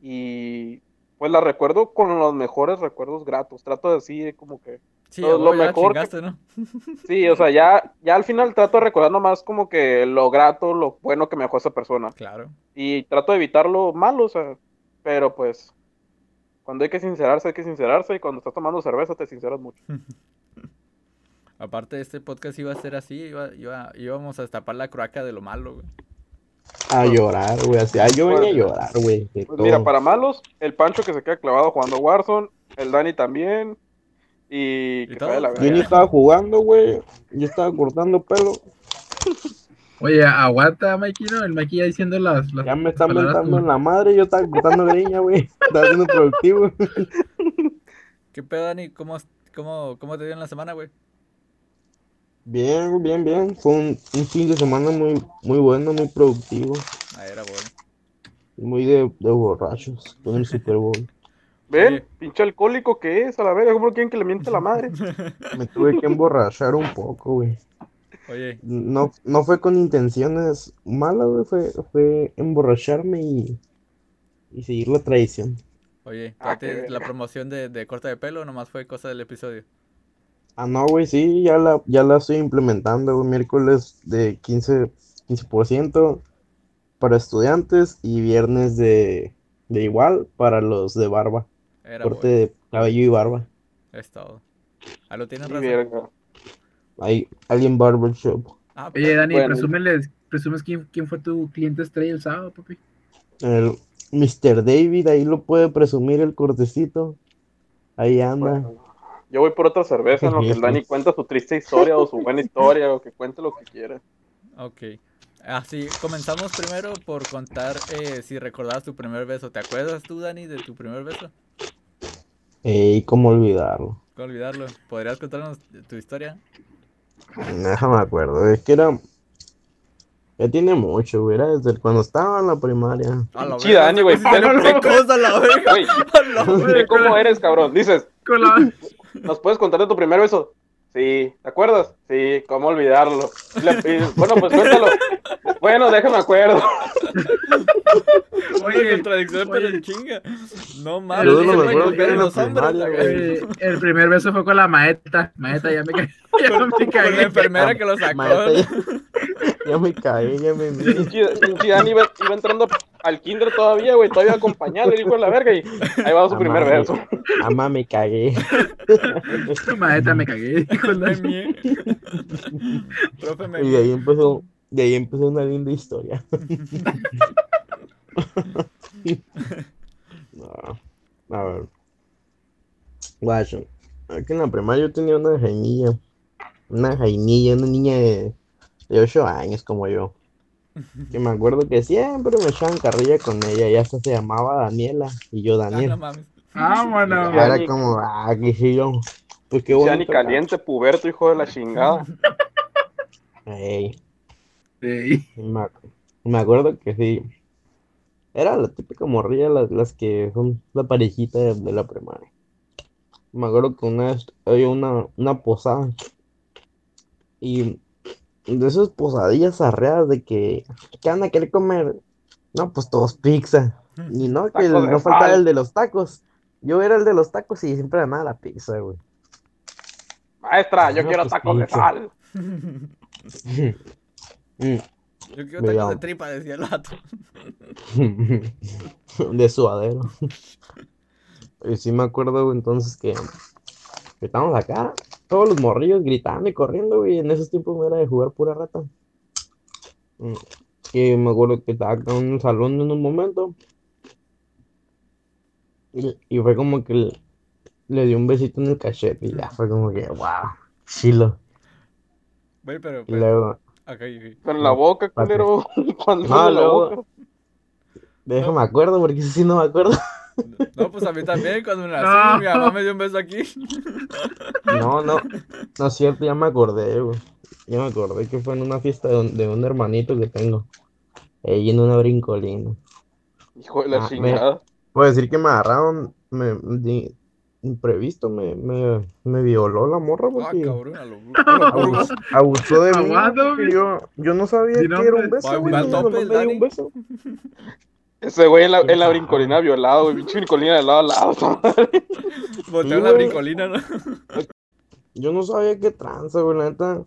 Y pues la recuerdo con los mejores recuerdos gratos. Trato de así como que Sí, Lo- mejor que-. Sí, o sea, ya, ya al final trato de recordar nomás como que lo grato, lo bueno que me dejó esa persona. Claro. Y trato de evitar lo malo, o sea, pero pues cuando hay que sincerarse, hay que sincerarse y cuando estás tomando cerveza te sinceras mucho. Aparte, este podcast iba a ser así, iba, iba- íbamos a destapar la croaca de lo malo, güey. A llorar, güey. Así, ah, yo venía a Pues- llorar, güey. Pues mira, para malos, el Pancho que se queda clavado jugando Warzone, el Dani también y. Yo ni estaba jugando, güey. Yo estaba cortando pelo. Oye, aguanta, Mikey, ¿no? El Mikey ya diciendo las. las Ya me están mentando en la madre. Yo estaba cortando greña, güey. Estaba siendo productivo. ¿Qué pedo, Dani? ¿Cómo, cómo, cómo te dio en la semana, güey? Bien, bien, bien. Fue un, un fin de semana muy, muy bueno, muy productivo. Ah, era bueno. Muy de, de borrachos. Con el Super Bowl. ¿Ven? Pinche alcohólico que es, a la verga, ¿cómo quieren que le miente la madre? Me tuve que emborrachar un poco, güey. Oye, No, no fue con intenciones malas, güey. Fue, fue emborracharme y, y seguir la tradición. oye, Ah, ¿ya qué te- verga. la promoción de, de corte de pelo o nomás fue cosa del episodio? Ah, no, güey, sí, ya la, ya la estoy implementando, güey. Miércoles de 15, 15% para estudiantes y viernes de, de igual para los de barba. Era Corte bueno. de cabello y barba. Es todo. Ah, lo tienes Sí, razón. Hay Alien Barber Shop. Ah, Oye, Dani, Bueno. presúmeles, presumes quién, quién fue tu cliente estrella el sábado, papi. El Mr. David, ahí lo puede presumir el cortecito. Ahí anda. Bueno, yo voy por otra cerveza en lo que el Dani cuenta su triste historia o su buena historia o que cuente lo que quiera. Ok. Así, comenzamos primero por contar eh, si recordabas tu primer beso. ¿Te acuerdas tú, Dani, de tu primer beso? Ey, cómo olvidarlo. Con olvidarlo. ¿Podrías contarnos tu historia? Déjame acuerdo, es que era. Ya tiene mucho, güey. Era desde cuando estaba en la primaria. A la Sí, verga, Dani, güey, ¿Qué cosa, la verga? Güey, cómo eres, cabrón. Dices, Con la- ¿nos puedes contar de tu primer beso? Sí, ¿te acuerdas? Sí, ¿cómo olvidarlo? Le- y- bueno, pues cuéntalo. Bueno, déjame acuerdo. Oye, contradicción, pero en chinga. No Yo mames, no me acuerdo que era los hombres, verga. Oye, el primer beso fue con la maestra. Maestra, ya me caí. Ya me Con la enfermera que lo sacó. Ya, ya me caí, ya me. Pinche pinche Dani iba, iba entrando al kinder todavía, güey, todavía acompañado, el hijo de la verga, y ahí va su primer beso. Ama, me cagué. Maestra, me cagué. Me Dani. mié. Profe, me Y de ahí empezó, de ahí empezó una linda historia. No, a ver. Guacho. aquí en la primaria yo tenía una jainilla. Una jainilla, una niña de, de 8 años como yo. Que me acuerdo que siempre me echaban carrilla con ella. Y hasta se llamaba Daniela. Y yo Ah, Daniel. no mames. Vámonos. Y era como, ah, que sí, yo. Pues qué Ya bonito. ni caliente, puberto, hijo de la chingada. Ey, Sí. me, ac- me acuerdo que sí. Era la típica morrilla, las, las que son la parejita de, de la primaria. Me acuerdo que una vez había una, una posada. Y de esas posadillas arreadas de que, ¿qué van a querer comer? No, pues todos pizza. Y no, que no faltaba el de los tacos. Yo era el de los tacos y siempre ganaba la pizza, güey. Maestra, yo Ah, quiero pues, tacos de sal. Mm. Yo quiero Mira. tacos de tripa, decía el vato. De suadero. Y sí me acuerdo, güey, entonces que, que estábamos acá, todos los morrillos gritando y corriendo, güey. En esos tiempos no era de jugar pura rata. Mm, Que me acuerdo que estaba acá en un salón en un momento. Y, y fue como que le, le dio un besito en el cachete y ya fue como que, wow, chilo. Güey, pero, Y pero, luego, ok. Pero en la boca, culero. Cuando No, luego- boca. déjame acuerdo porque ese sí no me acuerdo. No, pues a mí también, cuando nací, No. mi mamá me dio un beso aquí. No, no, no es cierto, ya me acordé, güey. Ya me acordé que fue en una fiesta de un, de un hermanito que tengo. Ahí en una brincolina. Hijo de la Ah, me- chingada. Puedo decir que me agarraron, me, de- imprevisto, me, me, me violó la morra Ah, porque cabrón, lo abusó, de mí. Aguado. Yo, yo no sabía que era un beso, güey. el me dio un beso. Ese güey en la, en la Quién brincolina violado, güey. Pinche brincolina de lado a lado. madre. La brincolina, ¿no? Yo no sabía qué tranza, güey, la neta.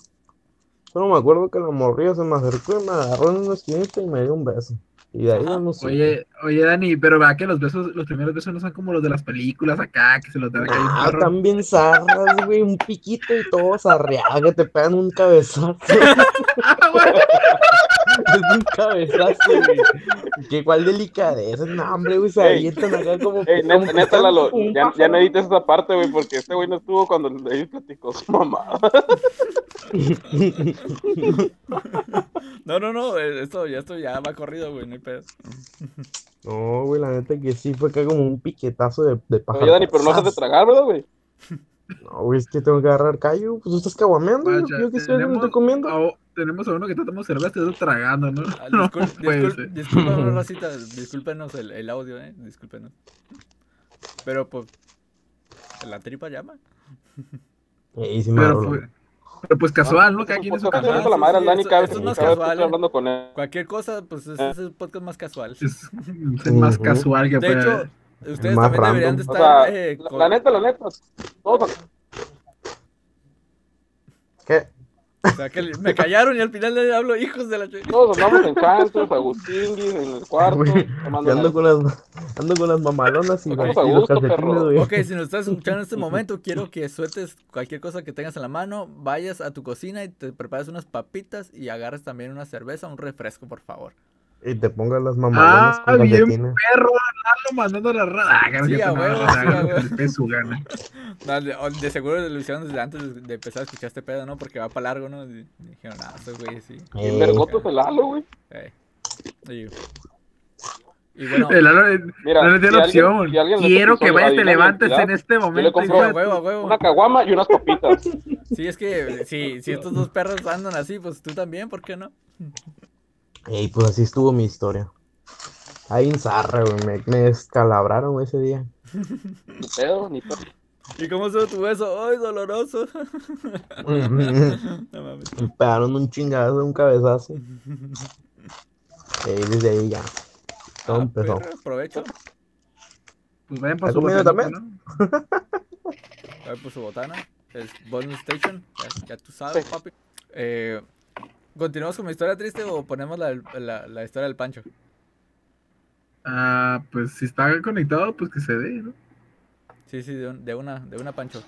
Solo me acuerdo que la morrilla se me acercó y me agarró en una esquinita y me dio un beso. Y de ahí ya no sé. Oye, oye, Dani, pero vea que los besos, los primeros besos no son como los de las películas acá, que se los da acá un Ah, están bien zarras, güey, un piquito y todo zarreado, que te pegan un cabezazo. Es un cabezazo, güey. Qué cuál delicadeza, no, hombre, güey, se avientan acá como. Ey, como neta, que neta, Lalo, como un ya, ya no edites esa parte, güey, porque este güey no estuvo cuando David platicó su mamá. No, no, no, eh, esto ya, esto ya va corrido, güey, no hay pedo. No, güey, la neta que sí fue acá como un piquetazo de, de pájaro. Oye, Dani, pero no dejas de tragar, ¿verdad, güey? No, güey, es que tengo que agarrar callo. Pues tú estás caguameando, yo- que estoy, me estoy comiendo. Tenemos a uno que está tomando cerveza y está tragando, ¿no? Ah, No discul- puede discul- ser. discúlpanos, Rosita, discúlpenos el, el audio, eh, discúlpenos. Pero, pues, la tripa llama. Sí Pero, pues casual, ¿no? Cada Es quien su canal. la madre sí, eso- eso más casual, estoy hablando con él. Cualquier cosa, pues, es, es el podcast más casual. Es, más casual que De puede hecho, ustedes también deberían de O estar sea, eh, la, con- la neta, la neta, todos, ¿Qué? O sea, que le- me callaron y al final le hablo hijos de la ch- todos andamos en cantos, Agustinguis, en el cuarto, yo ando con las, ando con las mamalonas y, y a los calcetines. Ok, si nos estás escuchando en este momento, quiero que sueltes cualquier cosa que tengas en la mano, vayas a tu cocina y te prepares unas papitas y agarres también una cerveza, un refresco, por favor. Y te pongas las mamalonas Ah, con bien, perro, Lalo mandando la rada. Ah, Sí, a huevo, su gana. No, de, seguro lo hicieron desde antes de, de empezar a escuchar este pedo, ¿no? Porque va para largo, ¿no? Y, dijeron, ah, esos güeyes sí. Bien Eh, vergotos el halo, güey. Eh. Y, bueno, El Lalo eh, Mira, no le dio si la alguien- opción. si alguien Quiero que vayas, te levantes en este momento. a de- huevo, a huevo. Una caguama y unas papitas. Sí, es que si, si estos dos perros andan así, pues tú también, ¿por qué no? Ey, pues así estuvo mi historia. Ahí en zarra, güey. Me, me descalabraron güey, ese día. Ni pedo, ni pedo. ¿Y cómo estuvo tu beso? ¡Ay, doloroso! me No mames. pegaron un chingazo, un cabezazo. Ey, desde ahí ya. Todo Ah, empezó. perro, Aprovecho. Pues vayan por ¿Está su botanita, también? ¿no? A ver por su botana. Es Bonus Station. Ya, ya tú sabes, papi. Eh, ¿Continuamos con mi historia triste o ponemos la, la, la historia del Pancho? Ah, pues si está conectado, pues que se dé, ¿no? Sí, sí, de, un- de una, de una Pancho.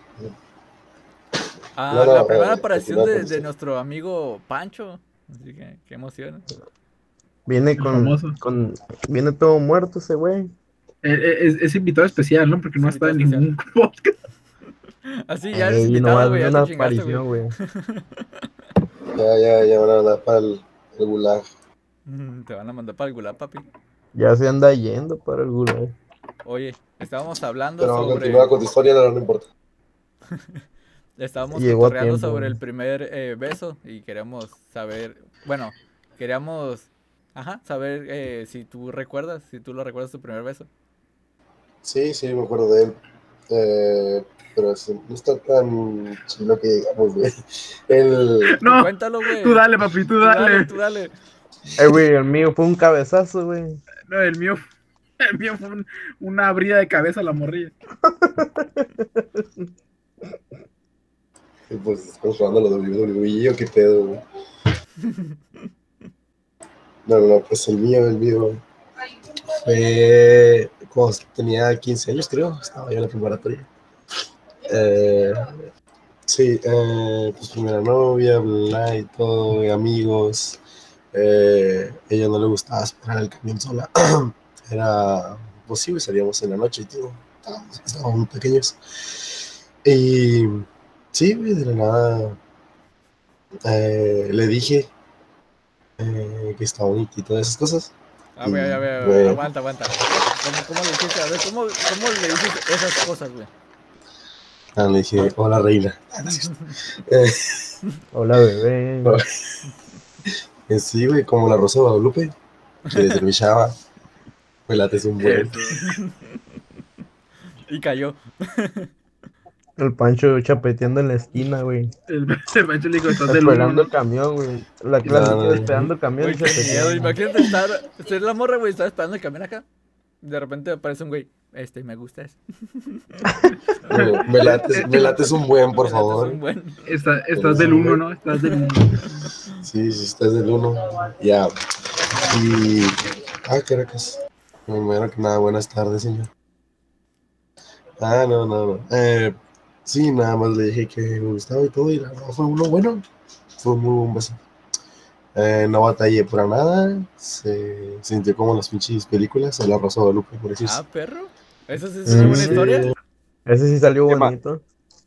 Ah, No, no, la primera eh, aparición de, nuestro amigo Pancho. Así que, qué emoción. Viene con, con. Viene todo muerto ese güey. Eh, eh, Es, es invitado especial, ¿no? Porque no Es está en ningún podcast. Así ya eres Ey, invitado. Ya una aparición, güey. Ya, ya, ya van a mandar para el, el gulag. Mm, Te van a mandar para el gulag, papi. Ya se anda yendo para el gulag. Oye, estábamos hablando Pero sobre. continúa con tu historia, no, no importa. Estábamos tiempo, sobre el primer eh, beso y queríamos saber, bueno, queríamos, ajá, saber eh, si tú recuerdas, si tú lo recuerdas tu primer beso. Sí, sí, me acuerdo de él. Eh, pero sí, no está tan chilo que digamos, güey. El, No, Cuéntalo, güey. tú dale, papi, tú Tú dale, dale. tú dale. Eh, güey, el mío fue un cabezazo, güey. No, el mío, el mío fue un- una abrida de cabeza a la morrilla. y pues estamos jugando a la WWE, ¿o qué pedo, güey? No, no, no, pues el mío, el mío. Fue cuando tenía 15 años, creo. Estaba yo en la preparatoria. Eh, sí, eh, pues primera novia, bla, y todo, y amigos. Eh, ella no le gustaba esperar el camión sola. Era posible, salíamos en la noche y todo. Estábamos, estábamos muy pequeños. Y sí, de la nada eh, le dije eh, que está bonita y todas esas cosas. A ver, a ver, a ver, aguanta, aguanta. ¿Cómo, cómo le dijiste? A ver, ¿cómo, ¿cómo le dices esas cosas, güey? Ah, le dije, hola reina. Eh, Hola, bebé. eh, sí, güey, como la Rosa de Guadalupe, que. Me late es un buen. Y cayó. El Pancho chapeteando en la esquina, güey. El, el Pancho le dijo, estás del Esperando el camión, güey. La clase No, no, no. esperando el camión Güey, y miedo. Imagínate estar, ser la morra, güey, estar esperando el camión acá. De repente aparece un güey. Este, me gusta eso. Me, me late, me late es un buen, por favor. un buen. Está- estás del uno, ¿no? Estás del uno. Sí, sí, estás del uno. Ya. Y. Ah, Caracas. Primero que nada, buenas tardes, señor. Ah, no, no, no. Eh, sí, nada más le dije que me gustaba y todo, y la verdad fue uno bueno. Fue un muy buen beso. Eh, no batallé para nada. Se sintió como en las pinches películas, en la Rosa de Guadalupe, por decirse. Ah, perro. Esa sí es una buena sí. historia. Ese sí salió Qué ma- bonito.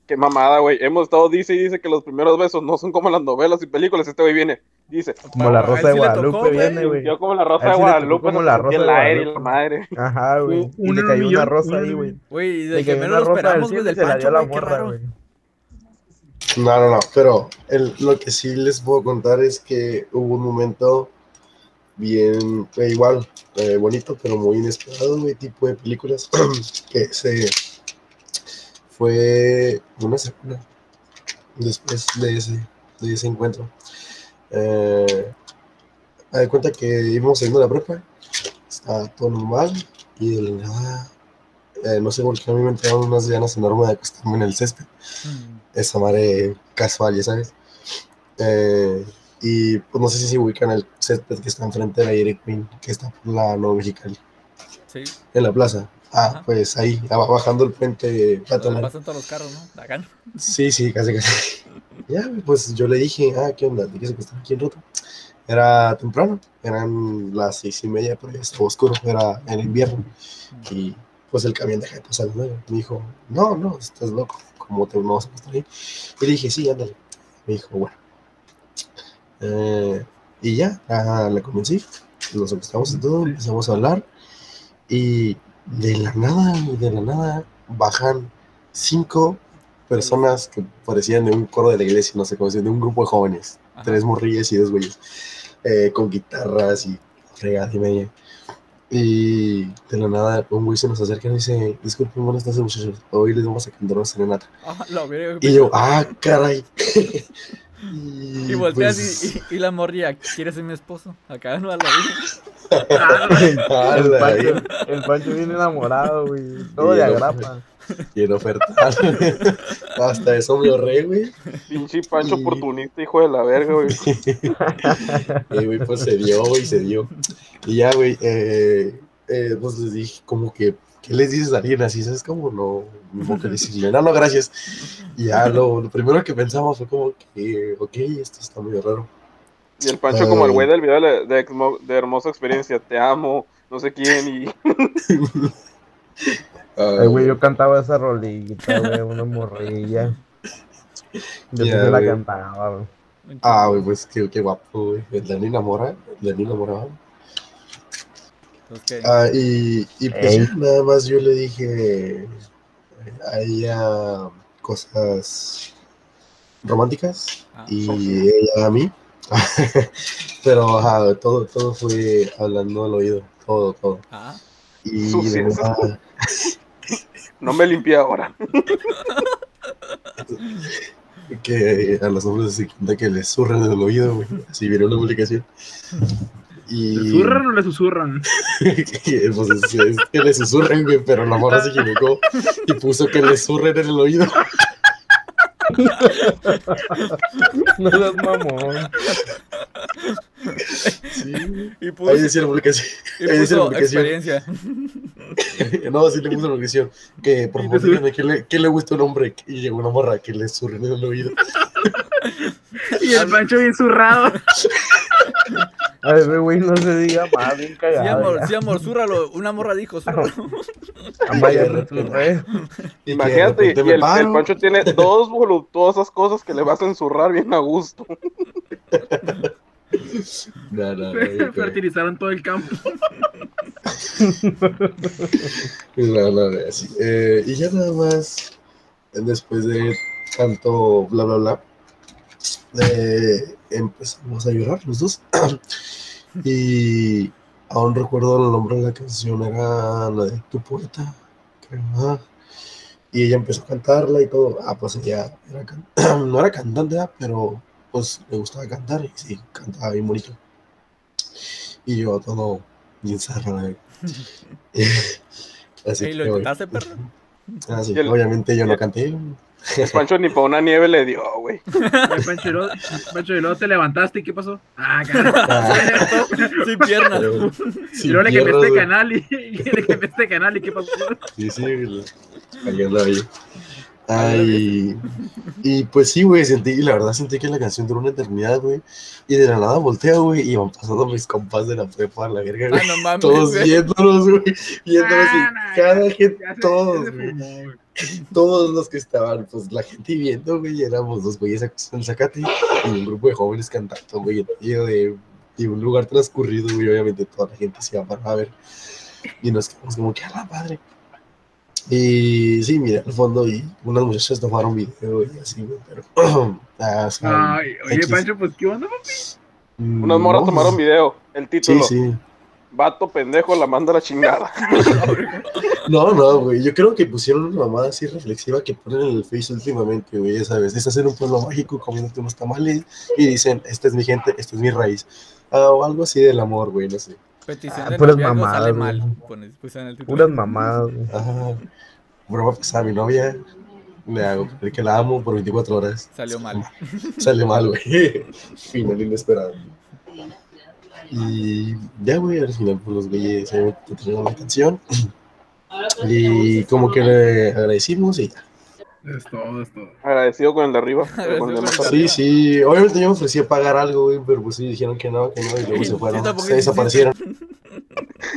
Qué mamada, güey. Hemos estado, dice y dice que los primeros besos no son como las novelas y películas. Este güey viene, dice. Como la Rosa de Guadalupe tocó, viene, güey. Yo como la rosa de Guadalupe, como la Rosa de el aire y la Guadalupe. madre. Ajá, güey. Y le cayó una rosa un ahí, güey. Güey, de que menos lo esperamos, güey, del se la dio Pancho, güey, qué morra, raro. No, no, no, pero lo que sí les puedo contar es que hubo un momento bien, eh, igual, eh, bonito, pero muy inesperado, güey, tipo de películas, que se fue una semana después de ese, de ese encuentro. Eh, me di cuenta que íbamos saliendo la prepa, estaba todo normal, y de nada, eh, no sé por qué a mí me entraron unas ganas enormes de acostarme en el césped Mm. Esa madre casual, ya sabes. Eh, y pues no sé si se ubican el césped que está enfrente de la Dairy Queen, que está por la Nueva Mexicali, Sí, en la plaza. Ah, Ajá. pues ahí, bajando el puente peatonal. pasan todos los carros, ¿no? Acá. Sí, sí, casi, casi. Ya, pues yo le dije, ah, ¿qué onda? ¿Te quieres acostar aquí en roto? Era temprano, eran las seis y media, pero ya estaba oscuro, era en invierno. Y pues el camión deja de pasar las nueve. Me dijo, no, no, estás loco, ¿cómo te vamos a acostar ahí? Y le dije, sí, ándale. Me dijo, bueno. Eh, y ya, ah, le convencí, nos acostamos y todo, empezamos a hablar. Y de la nada, de la nada, bajan cinco personas que parecían de un coro de la iglesia, no sé cómo decir, de un grupo de jóvenes, Ajá. tres morrillas y dos güeyes, eh, con guitarras y fregada y media. Y de la nada, un güey se nos acerca y dice: Disculpen, buenas tardes, muchachos. Hoy les vamos a cantar una serenata. Ah, la verga, Y yo, ah, caray. Y volteas pues, y, y, y la morría, ¿quieres ser mi esposo? Acá no a la vida. El Pancho, el Pancho viene enamorado, güey. Todo de no, agrapa. Quiero ofertar. Hasta eso me ahorré, güey. Pinche Pancho Y- oportunista, hijo de la verga, güey. Y, güey, pues se dio, güey, se dio. Y ya, güey, eh, eh, pues les dije, como que, ¿qué les dices a alguien así? ¿Sabes cómo? No, modo que decirle, no, no, gracias. Y ya, lo, lo primero que pensamos fue como que, ok, esto está muy raro. Y el Pancho, como el Ay. güey del video de, de, de Hermosa Experiencia, te amo, no sé quién, y Ay, güey, yo cantaba esa rolita, güey, una morrilla. Yo sí se la cantaba, güey. Ah, güey, pues qué, qué guapo, güey. El Dani enamora, el ¿qué? Ah, y, y pues Ey. nada más yo le dije a ella cosas románticas Ah, y ella a mí. Pero ajá, todo, todo fue hablando al oído, todo, todo. ah, Y de. No me limpié ahora. que a los hombres se cuenta que les zurran en el oído, güey. Así vieron una publicación. Y ¿Le susurran o le susurran? que, pues, es, es que le susurran, güey, pero la morra se equivocó y puso que le surren en el oído. No seas mamón. Sí, y Ahí puso, decía la publicación. y ahí dice la puso publicación. experiencia. No, sí le puso la publicación. Que por favor díganme qué le, qué le gusta a un hombre. Y llegó una morra que le surren en el oído. Y el Pancho bien zurrado. Ay, güey, güey, no se diga más, bien Sí, cagado. amor, ya. sí, amor, zúrralo. Una morra dijo, zúrralo. Y que de Imagínate, y el, el. Pancho tiene dos voluptuosas cosas que le vas a ensurrar bien a gusto. No. Fertilizaron todo el campo. No, no, no, así. Eh, y ya nada más, después de tanto bla, bla, bla, eh, empezamos a llorar los dos. y aún recuerdo el nombre de la canción, era la de Tu Poeta, creo. ajá. Y ella empezó a cantarla y todo. Ah, pues ella era can- no era cantante, pero pues le gustaba cantar y sí, cantaba bien bonito. Y yo todo bien eh. Así ¿Y lo intentaste, perro? Ah, sí, Y el- obviamente yo no canté. El Pancho ni para una nieve le dio, güey. Pancho, y luego, Pancho, y luego te levantaste y ¿qué pasó? Ah, caray. Ah, Sin piernas. pero- Y sin luego le de güey. canal y, y le cambiaste de canal y ¿qué pasó? Sí, sí, andaba yo. Ay, y pues sí, güey, sentí, la verdad sentí que la canción duró una eternidad, güey. Y de la nada voltea, güey, y van pasando mis compas de la prepa a la verga, Ah, güey. no mames, Todos güey. viéndonos, güey. Viéndonos Ah, y no, cada gente, todos, güey. Todos los que estaban, pues la gente viendo, güey, éramos dos güeyes en zacate y un grupo de jóvenes cantando, güey, en medio de, de un lugar transcurrido, güey, obviamente toda la gente se iba para a ver y nos quedamos como que a la madre. Y sí, mira, al fondo y unas muchachas tomaron video y así, güey, pero... ah, Ay, oye, X. Pancho, pues ¿qué onda? mm, Unas morras no, tomaron video. El Sí, título. sí. Vato pendejo la manda a la chingada. No, no, güey. Yo creo que pusieron una mamada así reflexiva que ponen en el Face últimamente, güey. Ya sabes, estás en un pueblo mágico comiéndote unos tamales y dicen, esta es mi gente, esta es mi raíz. Ah, o algo así del amor, güey, no sé. Petición Ah, de puras noviazgo mamadas, sale mal. Pones, pusieron el título. Puras mamadas. Ajá. Broma, pues a mi novia le hago creer que la amo por 24 horas. Salió mal. Sale mal, güey. Final inesperado. Y ya, güey, al final, pues los güeyes se terminaron la canción. Y como que le agradecimos y ya. Es todo, es todo. Agradecido con el de arriba. con el de. Sí, sí, obviamente yo me ofrecí a pagar algo, güey, pero pues sí, dijeron que no, que no, y luego Sí, se fueron, tampoco se desaparecieron.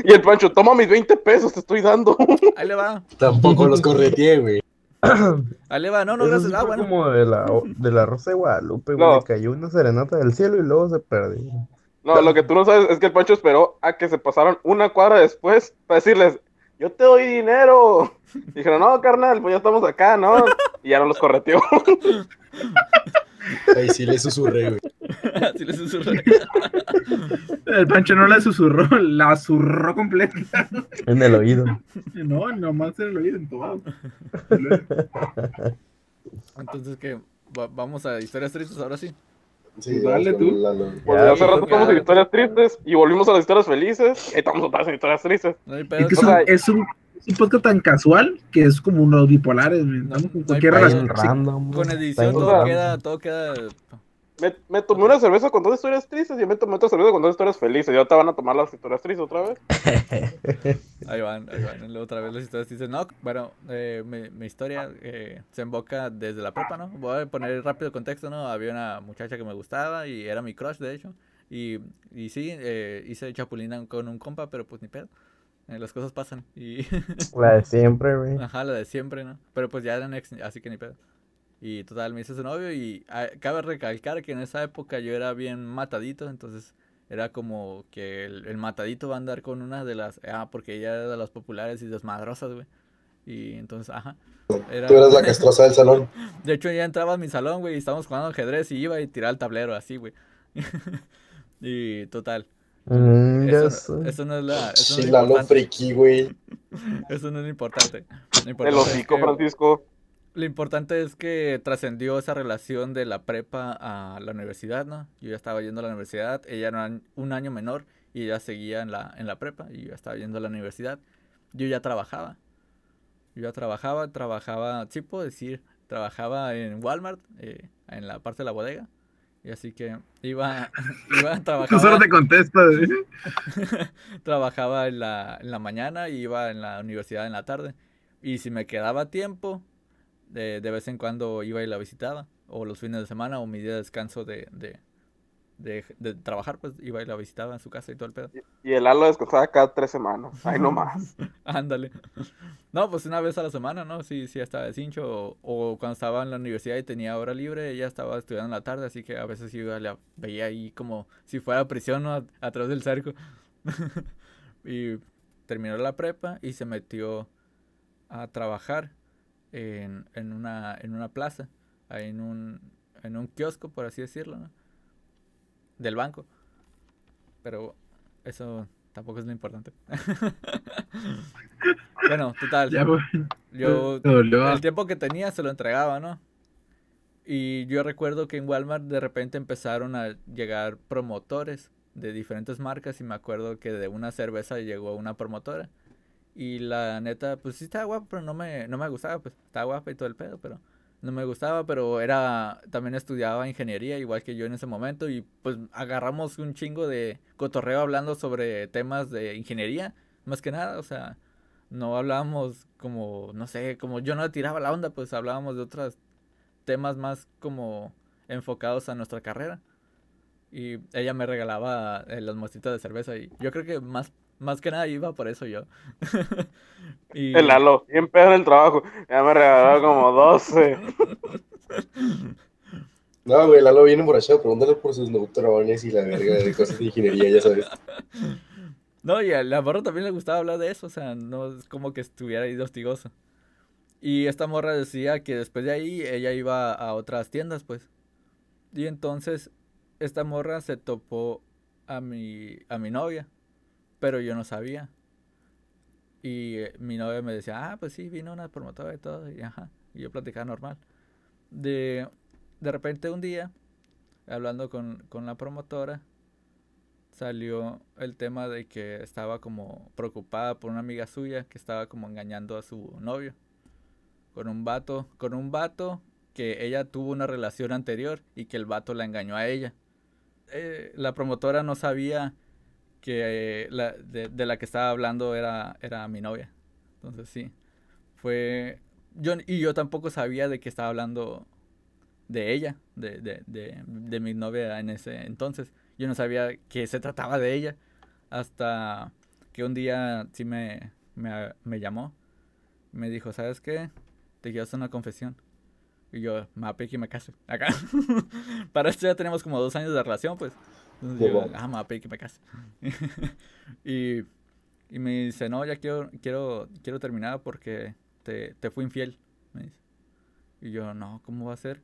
Y el Pancho, toma mis 20 pesos, te estoy dando. Ahí le va. Tampoco los correteé, güey. Ahí le va. No, no, Eso gracias. sí Ah, bueno. como de la, de la Rosa de Guadalupe, güey. No. Le cayó una serenata del cielo y luego se perdió. No, lo que tú no sabes es que el Pancho esperó a que se pasaron una cuadra después para decirles, yo te doy dinero. Dijeron, no, carnal, pues ya estamos acá, ¿no? Y ya no los correteó. Ahí sí le susurré, güey. Así le susurré. El Pancho no la susurró, la zurró completa. En el oído. No, nomás en el oído, en todo. Entonces, ¿qué? Va- Vamos a historias tristes ahora sí. Sí, Dale tú. Pues Ya, hace rato estamos en historias tristes y volvimos a las historias felices. Estamos otra vez en historias tristes. No hay Es que es O un, sea, es un, es un podcast tan casual que es como unos bipolares. No, Estamos con no cualquier sí. random. Con edición todo random. queda, todo queda. Me, me tomé una cerveza con dos historias tristes y me tomé otra cerveza con dos historias felices. Y ahora te van a tomar las historias tristes otra vez. Ahí van, ahí van. Otra vez las historias dicen, no, bueno, eh, mi, mi historia eh, se emboca desde la prepa, ¿no? Voy a poner rápido contexto, ¿no? Había una muchacha que me gustaba y era mi crush, de hecho. Y, y sí, eh, hice chapulina con un compa, pero pues ni pedo. Eh, las cosas pasan. Y La de siempre, güey. Ajá, la de siempre, ¿no? Pero pues ya eran ex, así que ni pedo. Y total, me hice su novio y ah, cabe recalcar que en esa época yo era bien matadito, entonces era como que el, el matadito va a andar con una de las... Ah, porque ella era de las populares y desmadrosas, güey. Y entonces, ajá. Era... Tú eras la castrosa del salón. De hecho, ya entraba a mi salón, güey, y estábamos jugando ajedrez y iba y tiraba el tablero, así, güey. y total. Mm, ya Eso, sé. eso no es la... Eso no es friki, güey. Eso no es lo importante. Lo El importante es hocico, que- Francisco. Lo importante es que trascendió esa relación de la prepa a la universidad, ¿no? Yo ya estaba yendo a la universidad, ella era un- un año menor y ella seguía en la, en la prepa y yo ya estaba yendo a la universidad. Yo ya trabajaba. Yo ya trabajaba, trabajaba, sí puedo decir, trabajaba en Walmart, eh, en la parte de la bodega. Y así que iba, iba a Tú trabajar. solo te contestas. ¿eh? trabajaba en la, en la mañana y iba en la universidad en la tarde. Y si me quedaba tiempo, de, de vez en cuando iba y la visitaba. O los fines de semana o mi día de descanso de, de, de, de trabajar, pues iba y la visitaba en su casa y todo el pedo. Y el Lalo descansaba cada tres semanas. Ay, no más. Ándale. No, pues una vez a la semana, ¿no? Sí, sí, estaba de cincho. O, o cuando estaba en la universidad y tenía hora libre, ella estaba estudiando en la tarde, así que a veces iba, la veía ahí como si fuera prisión, ¿no? A- Atrás del cerco. y terminó la prepa y se metió a trabajar en, en una, en una plaza, ahí en un, en un kiosco, por así decirlo, ¿no? Del banco. Pero eso tampoco es lo importante. bueno, total. Ya, güey. Yo dolió. el tiempo que tenía se lo entregaba, ¿no? Y yo recuerdo que en Walmart de repente empezaron a llegar promotores de diferentes marcas y me acuerdo que de una cerveza llegó una promotora. Y la neta, pues sí estaba guapa, pero no me, no me gustaba, pues estaba guapa y todo el pedo, pero no me gustaba, pero era, también estudiaba ingeniería igual que yo en ese momento y pues agarramos un chingo de cotorreo hablando sobre temas de ingeniería, más que nada, o sea, no hablábamos como, no sé, como yo no tiraba la onda, pues hablábamos de otros temas más como enfocados a nuestra carrera. Y ella me regalaba eh, las muestritas de cerveza y yo creo que más, más que nada iba por eso yo. y, El Lalo, bien pedo en el trabajo. Ya me regaló como 12. No, güey, Lalo viene emborrachado. Pregúntale por sus neutrones y la verga de cosas de ingeniería, ya sabes. No, y a la morra también le gustaba hablar de eso, o sea, no es como que estuviera ahí de hostigoso. Y esta morra decía que después de ahí ella iba a otras tiendas, pues. Y entonces esta morra se topó a mi, a mi novia, pero yo no sabía. Y eh, mi novia me decía, ah, pues sí, vino una promotora y todo, y ajá, y yo platicaba normal. De, de repente un día, hablando con, con la promotora, salió el tema de que estaba como preocupada por una amiga suya que estaba como engañando a su novio con un vato, con un vato que ella tuvo una relación anterior y que el vato la engañó a ella. Eh, la promotora no sabía que eh, la, de, de la que estaba hablando era, era mi novia. Entonces sí, fue... Yo, y yo tampoco sabía de que estaba hablando de ella, de, de, de, de mi novia en ese entonces. Yo no sabía que se trataba de ella hasta que un día sí me, me, me llamó. Me dijo, ¿sabes qué? Te quiero hacer una confesión. Y yo, me va a pedir que me case. Acá. Para esto ya tenemos como dos años de relación, pues. Entonces yo, Wow. ah, me va a pedir que me case. y, y me dice, no, ya quiero, quiero, quiero terminar porque te, te fui infiel. Me dice. Y yo, no, ¿cómo va a ser?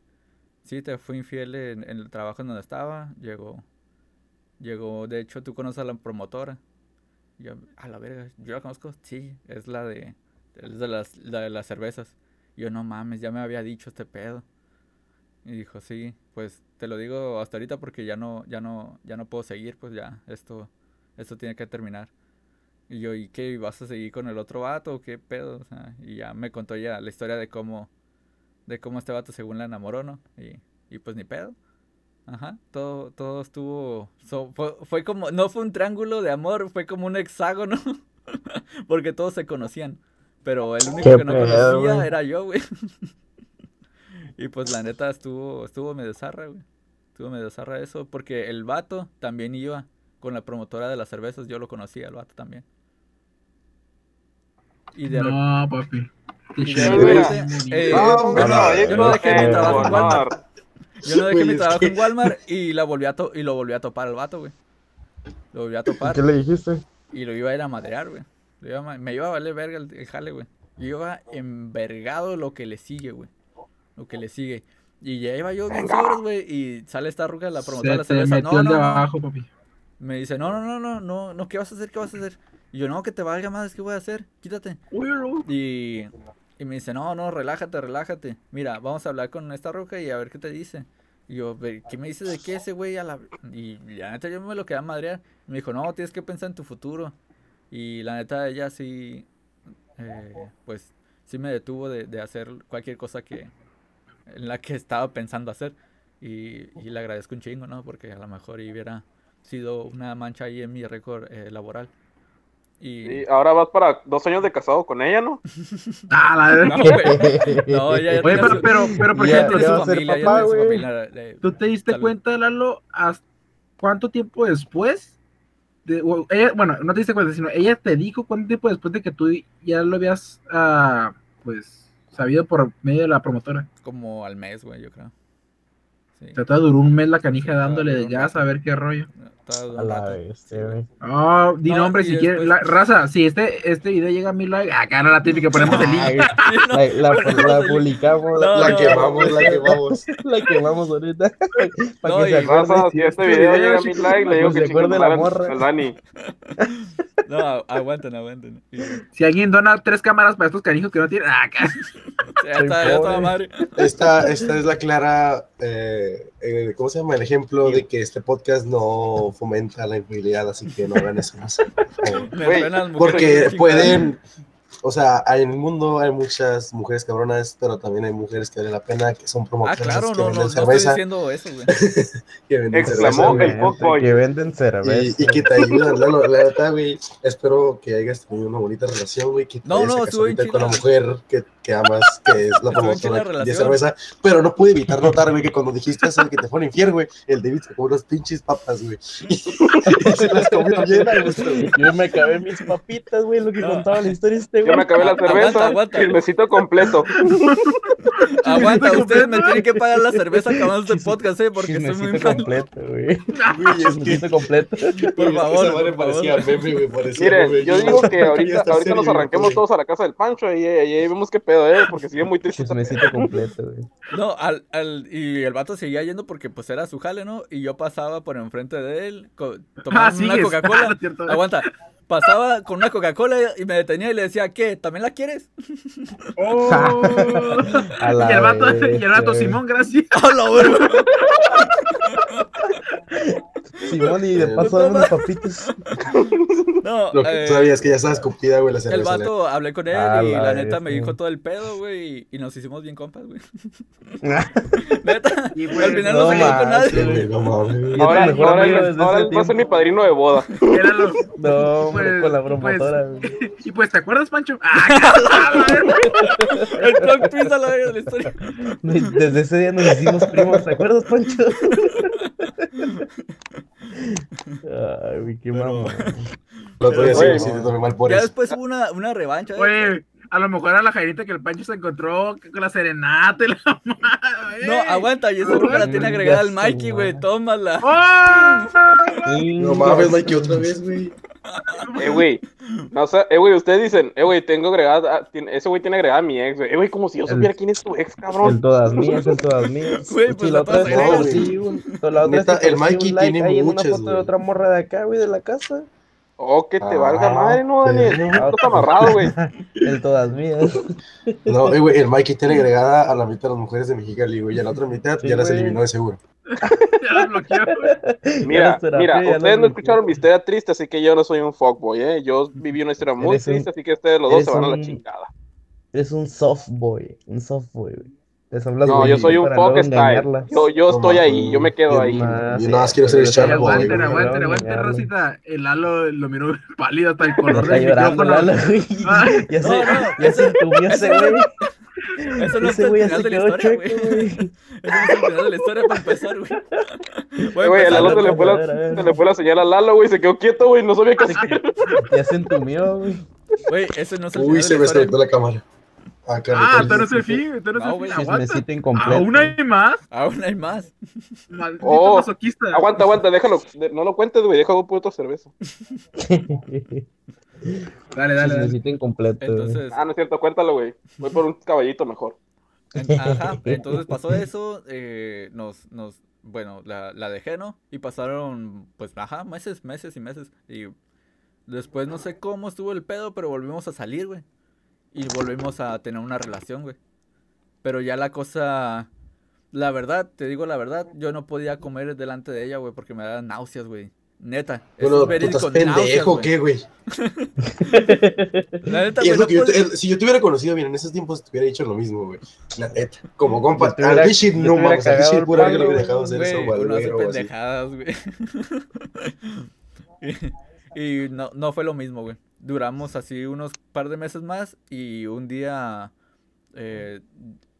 Sí, te fui infiel en, en el trabajo en donde estaba. Llegó, llegó, de hecho, tú conoces a la promotora. Y yo, a la verga, yo la conozco. Sí, es la de, es de las, la de las cervezas. Y yo, no mames, ya me había dicho este pedo. Y dijo, sí, pues te lo digo hasta ahorita porque ya no, ya no, ya no puedo seguir, pues ya, esto, esto tiene que terminar. Y yo, ¿y qué? ¿Vas a seguir con el otro vato o qué pedo? O sea, y ya me contó ya la historia de cómo, de cómo este vato según la enamoró, ¿no? Y, y pues ni pedo. Ajá, todo, todo estuvo, so- fue, fue como, no fue un triángulo de amor, fue como un hexágono, porque todos se conocían, pero el único que no pedo, conocía era yo, güey. Y pues la neta estuvo, estuvo medio zarra, güey. Estuvo medio zarra eso, porque el vato también iba con la promotora de las cervezas, yo lo conocía, el vato también. Y de. No, papi. Qué Y de chido, repente, güey. eh, No, yo, no, yo no dejé mi trabajo en Walmart. Yo no dejé mi trabajo en Walmart y, la volví a to- y lo volví a topar al vato, güey. Lo volví a topar ¿Qué le dijiste? y lo iba a ir a madrear, güey. Me iba a valer verga el, el jale, güey. Yo iba envergado lo que le sigue, güey. Lo que le sigue. Y ya iba yo bien sobres, güey. Y sale esta ruca, la promotora de la cerveza. metió No, el de no, no. abajo, papi. Me dice, no, no, no, no, no, no, ¿qué vas a hacer? ¿Qué vas a hacer? Y yo, no, que te valga más, ¿qué voy a hacer? Quítate. Y, y me dice, no, no, relájate, relájate. Mira, vamos a hablar con esta roca y a ver qué te dice. Y yo, "Ve, ¿qué me dice de qué ese güey? A la... Y la neta yo me lo quedé a madrear. Y me dijo, no, tienes que pensar en tu futuro. Y la neta ella sí, eh, pues, sí me detuvo de, de hacer cualquier cosa que, en la que estaba pensando hacer. Y, y le agradezco un chingo, ¿no? Porque a lo mejor hubiera sido una mancha ahí en mi récord eh, laboral. Y... Sí, ahora vas para dos años de casado con ella, ¿no? Ah, la verdad. No, güey. No, ella ya Oye, pero, su- pero, pero, por ejemplo, ya su familia, papá, su familia, ¿tú te diste tal- cuenta, Lalo, hasta cuánto tiempo después? de- o ella, bueno, no te diste cuenta, sino ella te dijo cuánto tiempo después de que tú ya lo habías, ah, pues, sabido por medio de la promotora. Como al mes, güey, yo creo. Sí. O sea, todavía duró un mes la canija dándole de ya a saber qué rollo. A la bestia, güey. Oh, di No, nombre si quieres. después- La, raza, si este, este video llega a mil likes, acá no la típica, ponemos el link. Ay, Sí, no, La, la, la link. publicamos. No, La no. quemamos, la quemamos. La quemamos ahorita. Para No, que y se acuerde. Raza, si este video llega a mil likes, le digo se que acuerde chingue la morra. el Dani. No, aguanten, aguanten. Si alguien dona tres cámaras para estos canijos que no tienen, ah, acá. Ya está, ya está pobre. madre. Esta, esta es la clara, eh, eh, ¿cómo se llama? El ejemplo de que este podcast no fomenta la infidelidad, así que no hagan eso. mujeres Porque pueden, o sea, hay- en el mundo hay muchas mujeres cabronas, pero también hay mujeres que vale la pena, que son Ah, promotoras claro, que no, no, venden no estoy cerveza, diciendo eso, güey. que venden Exclamó cerveza, el güey, fuckboy. Que venden cerveza. y, y que te ayudan, Lalo, la neta, güey, espero que hayas tenido una bonita relación, güey, que te No, no, ahorita con la mujer que, que amas, que es la promotora de relación. cerveza, pero no pude evitar notar, güey, que cuando dijiste eso de que te fue al infierno, güey, el David se comió unas pinches papas, güey, y se las comió llenas, güey. Yo me acabé mis papitas, güey, lo que No. contaba la historia este, Yo me acabé la Aguanta, cerveza, aguanta. chismecito completo. Aguanta, ustedes me tienen que pagar la cerveza acabando este podcast, eh, porque soy muy mal. completo, güey. Chismecito completo. Por favor, parecía güey, parecía Miren, yo digo que ahorita, ahorita nos arranquemos todos a la casa del Pancho y, ahí vemos qué pedo, eh, porque sigue muy triste. Chismecito completo, güey. No, al, al, y el vato seguía yendo porque pues era su jale, ¿no? Y yo pasaba por enfrente de él, tomando Ah, una. Coca-Cola. Ah. Aguanta. Pasaba con una Coca-Cola y me detenía y le decía, ¿qué? ¿También la quieres? Oh. A la y el vato, y el vato. Simón, gracias. ¡A la verga! Simón, y de Eh, paso dame unas papitas. No, Lo que eh, tú sabías que ya estaba escupida, güey, la el vato, hablé con él A y la la neta me dijo todo el pedo, güey, y, nos hicimos bien compas, güey. Neta, Y, al pues, final no no se quedó con nadie. güey, no mames. Ahora, ahora, amigo él- desde ahora va a ser mi padrino de boda. Era lo- No, hombre, Pues- con la promotora, güey. Y pues, ¿te acuerdas, Pancho? Ah, El plot twist a la verga de la historia. Desde ese día nos hicimos primos, ¿te acuerdas, Pancho? Ay, güey, qué Pero- mamón. Otro día sí Güey, me siento también mal por Ya eso. después hubo una, una revancha. ¿eh? A lo mejor era la jairita que el Pancho se encontró con la serenata y la madre. No, aguanta, y esa ropa la tiene agregada al Mikey, güey, tómala. ¡Oh! No mames, Mikey, otra vez, güey. Eh, güey. No, o sea, eh, güey, ustedes dicen, eh, güey, tengo agregada, ah, ese güey tiene agregada a mi ex, güey. Eh, güey, como si yo El- supiera quién es tu ex, El cabrón. todas mías, el todas mías. Güey, Sí, pues la a otra todas vez sí, güey. La otra Neta, el Mikey like tiene en muchas, una foto de güey. otra morra de acá, güey, de la casa. Oh, que te valga Ah, madre, no, Daniel. Estás amarrado, güey. El todas mías. No, eh, güey, el Mikey tiene agregada a la mitad de las mujeres de Mexicali, güey, y a la otra mitad Sí, ya las güey. eliminó de seguro. Ya las bloqueó. Mira, terapia, mira, ya las ustedes no escucharon mi historia triste, así que yo no soy un fuckboy, ¿eh? Yo viví una historia muy Eres un- triste, así que ustedes los dos se van a la chingada. Eres un soft boy, un soft boy, güey. Les hablas No, yo soy un para luego fuck style. engañarla. Yo, yo estoy ahí, yo me quedo ahí. Ah, Yo nada más quiero ser ya Boy, Aguanten, güey. aguanten, aguanten. Rosita. El Lalo lo miró pálido hasta el color del llorando, micrófono. Lalo, güey. Ya se, ya entumió ese güey. Eso no es el final se de la historia, güey. Eso no es el final de la historia para empezar, güey. A Güey, el Lalo se le, fue la, A ver, a ver. se le fue la señal a Lalo, güey, se quedó quieto, güey, no sabía qué hacer. Ya se entumió, güey. Güey, ese no es el Uy, final se de me la historia. desconectó la cámara. Ah, Ah, tú no es el fin, tú no fin. Aguanta. ¿Aún hay más? Aún hay más. Maldito Oh, masoquista. Aguanta, aguanta, déjalo. no lo cuentes, güey. Déjalo por otra cerveza. Dale, dale, dale. Chismecito incompleto. Entonces, Ah, no es cierto, cuéntalo, güey. Voy por un caballito mejor. ajá, entonces pasó eso, eh, nos, nos, bueno, la, la dejé, ¿no? Y pasaron, pues, ajá, meses, meses y meses. Y después no sé cómo estuvo el pedo, pero volvimos a salir, güey. Y volvimos a tener una relación, güey. Pero ya la cosa, la verdad, te digo la verdad, yo no podía comer delante de ella, güey, porque me daban náuseas, güey. Neta. eso Bueno, es ¿tú verídico, estás náuseas, pendejo güey. qué, güey? La neta, Y güey, es lo no que yo puedes- el- si yo te hubiera conocido bien en esos tiempos, te hubiera dicho lo mismo, güey. La neta. Como compa, al te no mames, al el pura que le hubiera dejado hacer eso, güey, o así. pendejadas, güey. y y no, no fue lo mismo, güey. Duramos así unos par de meses más y un día eh,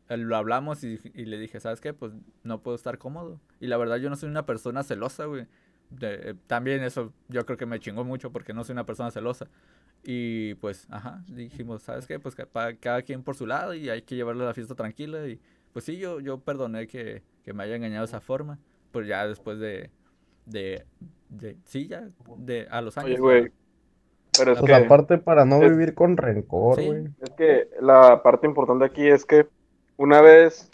lo hablamos y, y le dije, ¿sabes qué? Pues no puedo estar cómodo. Y la verdad yo no soy una persona celosa, güey. De- eh, también eso yo creo que me chingó mucho porque no soy una persona celosa. Y pues, ajá, dijimos, ¿sabes qué? Pues pa- cada quien por su lado y hay que llevarle la fiesta tranquila. Y pues sí, yo, yo perdoné que, que me haya engañado de esa forma. Pues ya después de, de, de sí, ya, de, a los años. Oye, güey. Pero es Pues que, aparte para no es- vivir con rencor, Sí. güey. es que la parte importante aquí es que una vez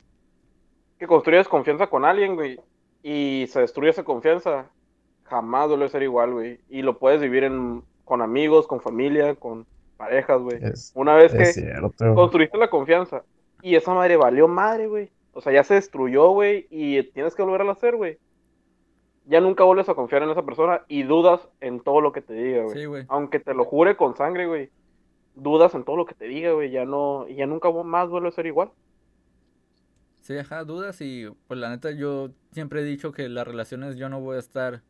que construyes confianza con alguien, güey, y se destruye esa confianza, jamás vuelve a ser igual, güey. Y lo puedes vivir en, con amigos, con familia, con parejas, güey. Es, Una vez que cierto. construiste la confianza y esa madre valió madre, güey. O sea, ya se destruyó, güey, y tienes que volver a hacer, güey. Ya nunca vuelves a confiar en esa persona y dudas en todo lo que te diga, güey. Sí, güey. Aunque te lo jure con sangre, güey. Dudas en todo lo que te diga, güey. Ya no, ya nunca más vuelve a ser igual. Sí, ajá, dudas y pues la neta yo siempre he dicho que las relaciones yo no voy a estar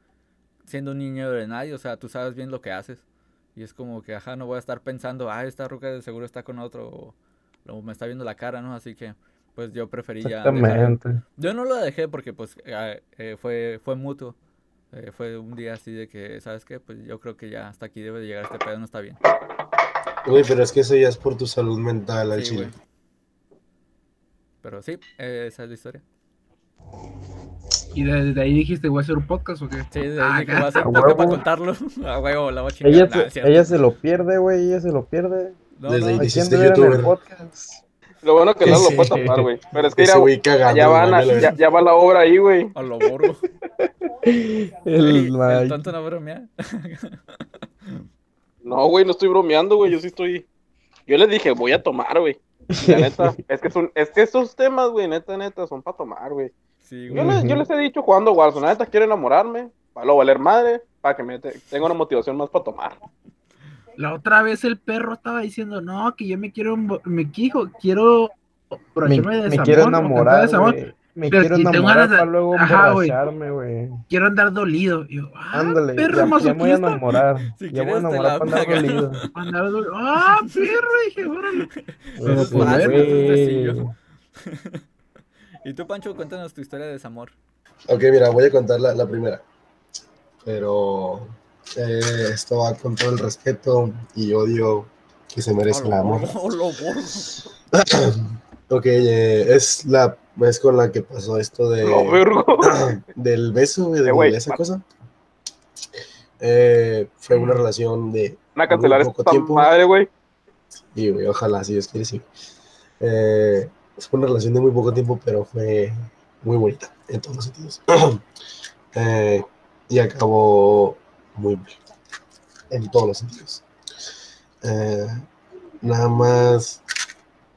siendo un niño de nadie, o sea, tú sabes bien lo que haces. Y es como que, ajá, no voy a estar pensando, ah, esta ruca de seguro está con otro o, o me está viendo la cara, ¿no? Así que, pues yo preferí ya Exactamente. Yo no lo dejé porque pues eh, eh, fue, fue mutuo. Eh, fue un día así de que, ¿sabes qué? Pues yo creo que ya hasta aquí debe de llegar este pedo, no está bien. Güey, pero es que eso ya es por tu salud mental al Sí, chile. güey. Pero sí, eh, esa es la historia. ¿Y desde ahí dijiste, voy a hacer un podcast o qué? Sí, de Ah, ahí que va a ser a un podcast para contarlo. A huevo, la voy a chingar. Ella, Nah, se, ella se lo pierde, güey, ella se lo pierde. No, Desde no, ahí ¿A quién hiciste youtuber. podcast? Lo bueno que no lo puede tapar, güey. Pero es que güey cagando. ya, van a- ya, ya va la obra ahí, güey. A lo borgo. El, el Mike. tonto no bromea. No, güey, no estoy bromeando, güey. Yo sí estoy. Yo les dije, voy a tomar, güey. La neta, es que, son, es que estos temas, güey, neta, neta, son para tomar, güey. Sí, Yo, güey. les, yo les he dicho jugando Warzone, la neta, quiero enamorarme, para lo valer madre, para que me te- tenga una motivación más para tomar. La otra vez el perro estaba diciendo, no, que yo me quiero, me quiero, quiero Me, de me desamor, quiero enamorar. Me Pero quiero enamorar para luego Ajá, emborracharme, güey. quiero andar dolido. Y yo, ah, Ándale, perro ya, ya me voy a enamorar. Si ya voy a enamorar para andar dolido. Andar dolido. Ah, perro, dije, órale. Pues, fácil, eso es güey, sencillo. y tú, Pancho, cuéntanos tu historia de desamor. Ok, mira, voy a contar la, la primera. Pero eh, esto va con todo el respeto y odio que se merece el amor. Lo borgo. Ok, eh, es la vez con la que pasó esto de del beso, güey, de Eh, esa cosa. Eh, fue una relación de cancelar Muy poco esta tiempo. madre, güey. Y, güey, ojalá, si Dios quiere, sí. Eh, fue una relación de muy poco tiempo, pero fue muy bonita en todos los sentidos. Eh, y acabó muy bien en todos los sentidos. Eh, nada más,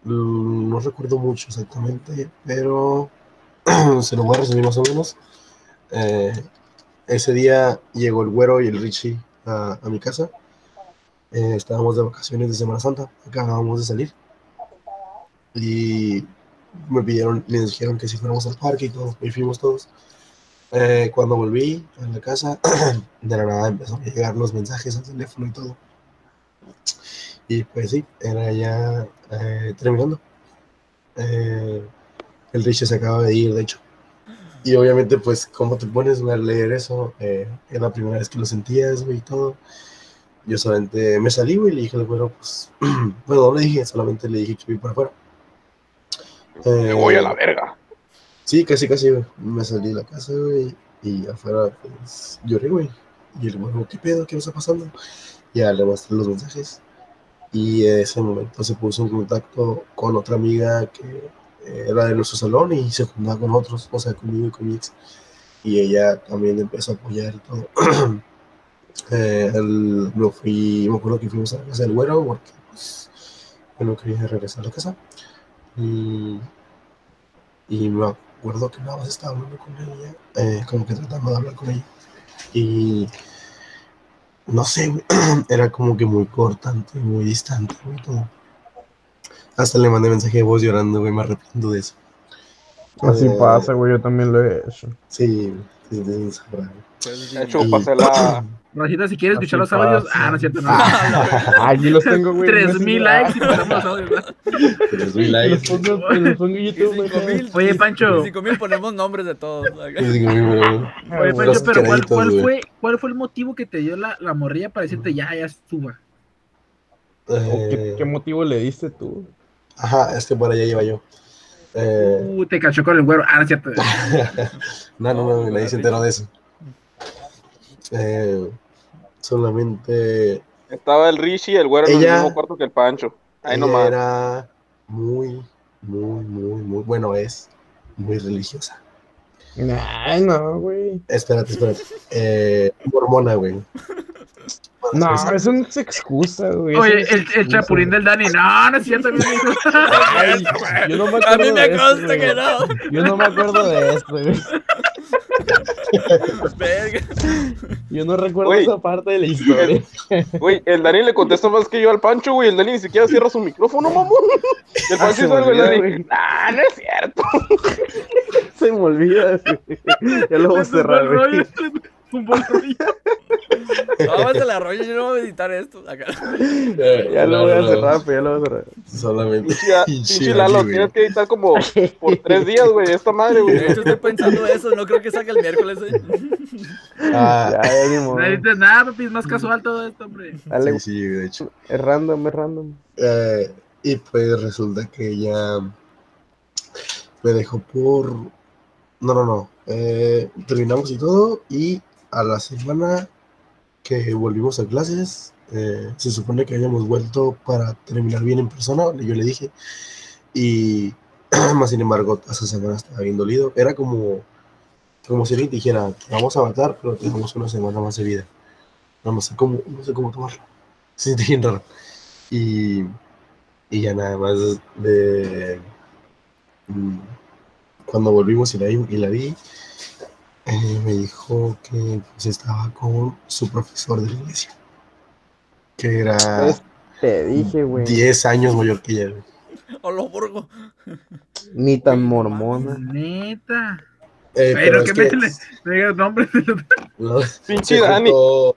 mm, no recuerdo mucho exactamente, pero se lo voy a resumir más o menos. Eh, ese día llegó el güero y el Richie a, a mi casa. Eh, estábamos de vacaciones de Semana Santa, acabábamos de salir. Y me pidieron, les dijeron que si fuéramos al parque y todo, y fuimos todos. Eh, cuando volví a la casa, de la nada empezaron a llegar los mensajes al teléfono y todo. Y pues sí, era ya eh, terminando. Eh, el Richie se acaba de ir, de hecho. Y obviamente, pues, ¿cómo te pones a leer eso? Eh, es la primera vez que lo sentías, güey, y todo. yo solamente me salí, güey, y le dije al güero, pues, bueno, no le dije, solamente le dije que iba para afuera. Me Eh, voy a la verga. Sí, casi, casi, güey. Me salí de la casa, güey, y afuera, pues, lloré, güey. Y el güero, ¿qué pedo? ¿Qué me está pasando? Ya le mostré los mensajes. Y en ese momento se puso en contacto con otra amiga que eh, era de nuestro salón y se juntaba con otros, o sea, conmigo y con mi ex. Y ella también empezó a apoyar y todo. Eh, me fui, me acuerdo que fuimos a la casa del güero porque pues, yo no quería regresar a la casa. Y, y me acuerdo que nada más estaba hablando con ella, eh, como que tratando de hablar con ella. Y no sé, era como que muy cortante, muy distante, todo. Hasta le mandé mensaje de voz llorando, güey, me arrepiento de eso. Así Eh, pasa, güey, yo también lo he hecho. Sí, sí, sí, sí, sabrá, güey. Pues, De hecho, pasé la. Rosita, si quieres escuchar los audios, ah, no es cierto, no. Aquí los tengo, güey. Tres no sé mil si- likes y pasamos los audios. ¿verdad? Tres mil Los likes. los pongo en YouTube. Oye, Pancho. Cinco mil ponemos nombres de todos. Oye. Pancho, pero ¿cuál, fue, ¿cuál fue el motivo que te dio la, la morrilla para decirte ya, ya suba? ¿O ¿Qué, Eh, qué motivo le diste tú? Ajá, es que por allá iba yo. Eh, Uh, te cachó con el güero. Ah, no es cierto. no, no, no, nadie se enteró de eso. Eh, solamente Estaba el Richie y el güero en el mismo cuarto que el Pancho. Ahí ella nomás. era muy, muy, muy, muy, bueno, es muy religiosa. Ay, no, güey. Espérate, espérate. Eh, mormona, güey. No, Bueno, sí, eso no es excusa, güey. Oye, no el, el chapulín del Dani. No, no es cierto. no yo no me A acuerdo mí me consta que no. Yo no me acuerdo de esto, güey. Verga. Yo no recuerdo Güey. esa parte de la historia. Güey, el Dani le contesta más que yo al Pancho, güey. El Dani ni siquiera cierra su micrófono, mamón. El Ah, Pancho se y el Dani. güey. Nah, no es cierto. Se me olvida, güey. Ya lo voy a cerrar, güey. Un buen rollo. Vamos a la rollo, yo no voy a editar esto. Acá. eh, Ya lo voy a no, cerrar, pero ya lo voy a cerrar. Solamente. Pinche Lalo, tienes que editar como por tres días, güey. Esta madre, güey. De hecho, estoy pensando eso. No creo que salga el miércoles. ¿eh? Ah, Ya, ya, ni modo. No dices nada, papi. Es más casual todo esto, hombre. Dale, sí, sí, de hecho. es random, es random. Eh, y pues resulta que ella me dejó por... No, no, no. Eh, terminamos y todo y a la semana que volvimos a clases, eh, se supone que habíamos vuelto para terminar bien en persona, yo le dije, y más sin embargo, esa semana estaba bien dolido. Era como, como si alguien dijera, "Te vamos a matar, pero tenemos una semana más de vida. No, no sé cómo, no sé cómo tomarlo. Se siente bien raro. Y, y ya nada más de mm, cuando volvimos y la, y la vi, eh, me dijo que pues, estaba con su profesor de la iglesia, que era Es- Te dije, güey. 10 años mayor que ella. lo burgo. Ni tan mormona. Neta. Eh, Pero es que que- me me digas nombre. no, Pinche Dani.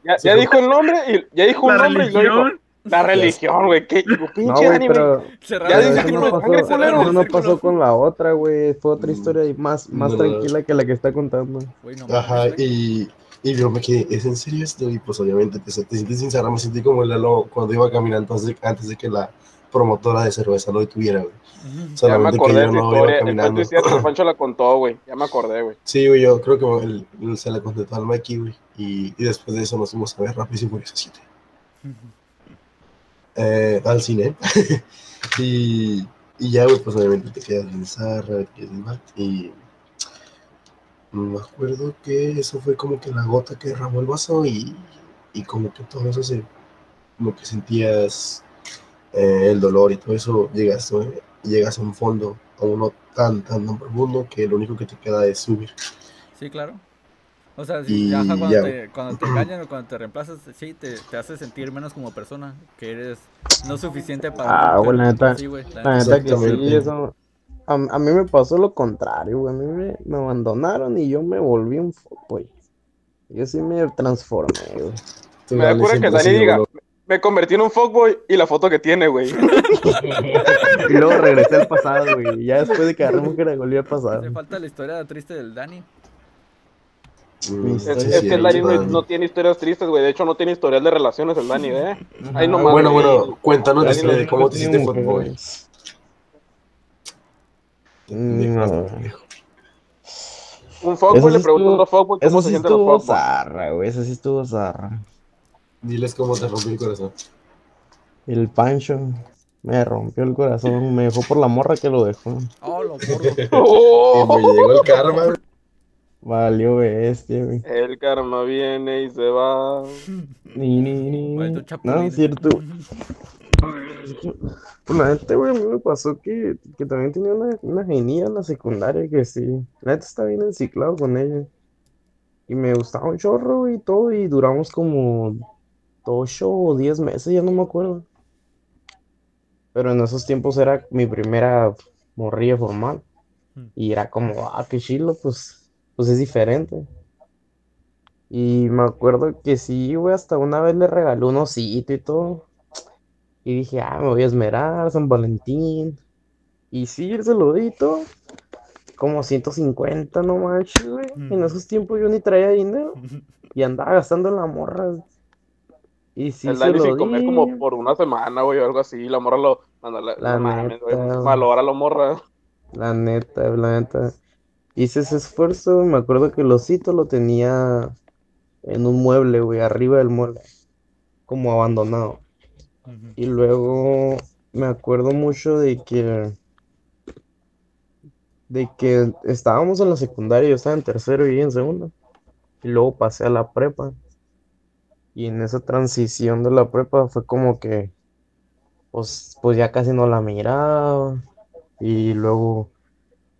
Ya, ya dijo el nombre y ya dijo un nombre y luego dijo. La religión, güey. ¿Qué? Pinche No, güey, Dani, güey. pero Ya el dice que no pasó, sangre culero. eso no pasó con la otra, güey. Fue otra historia y más, más No. tranquila que la que está contando. Güey, no Ajá, y, y yo me quedé, ¿es en serio esto? Y pues obviamente te, te sientes sincera, me sentí como el Lalo cuando iba caminando antes de, antes de que la promotora de cerveza lo detuviera, güey. Ya me Solamente que acordé de yo esa no iba historia. El decía que el Pancho la contó, güey. Ya me acordé, güey. Sí, güey, yo creo que él, él se la contestó al Mikey, güey. Y, y después de eso nos fuimos a ver Rápido y Furioso 7. Eh, al cine. y, y ya, pues obviamente te quedas en mal. Y me acuerdo que eso fue como que la gota que derramó el vaso y, y como que todo eso se. como que sentías eh, el dolor y todo eso, llegas, eh, a un fondo, a uno tan, tan profundo que lo único que te queda es subir. Sí, claro. O sea, si Y ajá, cuando, te, cuando te engañan o cuando te reemplazas, sí, te, te hace sentir menos como persona, que eres no suficiente para... Ah, güey, la neta- Sí, güey, la La neta. neta que sí, eso. A, a mí me pasó lo contrario, güey. A mí me, me abandonaron y yo me volví un fuckboy. Yo sí me transformé, güey. Tú, Me cura que Dani diga, me convertí en un fuckboy y la foto que tiene, güey. Y luego regresé al pasado, güey. Ya después de que agarré mujer volví al pasado. Hace falta la historia triste del Dani. Es- que el Dani no, tiene historias tristes, güey. De hecho, no tiene historial de relaciones el Dani, ¿eh? Ahí nomás, Bueno, güey. bueno, cuéntanos Dani no- de cómo te hiciste fuckboy. No. Un fuckboy sí le pregunta a otro fuckboy cómo se sí siente los fuckboys. zarra, güey. Eso sí estuvo zarra. Diles cómo te rompió el corazón. El Pancho me rompió el corazón. Me dejó por la morra que lo dejó. Oh, lo Oh, me llegó el karma. Valió bestia, güey. el karma viene y se va. Ni, ni, ni. No, es cierto. Pues la neta, güey, a mí me pasó que, que también tenía una, una genia en la secundaria que sí. La neta está bien enciclado con ella. Y me gustaba un chorro y todo, y duramos como ocho o diez meses, ya no me acuerdo. Pero en esos tiempos era mi primera morrilla formal. Y era como, ah, qué chilo, pues, pues es diferente. Y me acuerdo que sí, güey, hasta una vez le regaló un osito y todo. Y dije, ah, me voy a esmerar, San Valentín. Y sí, se lo di y todo. Como 150, no manches, güey. En Mm. esos tiempos yo ni traía dinero. Y andaba gastando en la morra. Y sí, el se lo sin comer di. como por una semana, güey, o algo así. La morra lo. manda la, La no mames, güey, neta. La morra. La neta, la neta. Hice ese esfuerzo, me acuerdo que el osito lo tenía en un mueble, güey, arriba del mueble, como abandonado. Y luego me acuerdo mucho de que de que estábamos en la secundaria, yo estaba en tercero y en segundo. Y luego pasé a la prepa. Y en esa transición de la prepa fue como que pues, pues ya casi no la miraba. Y luego,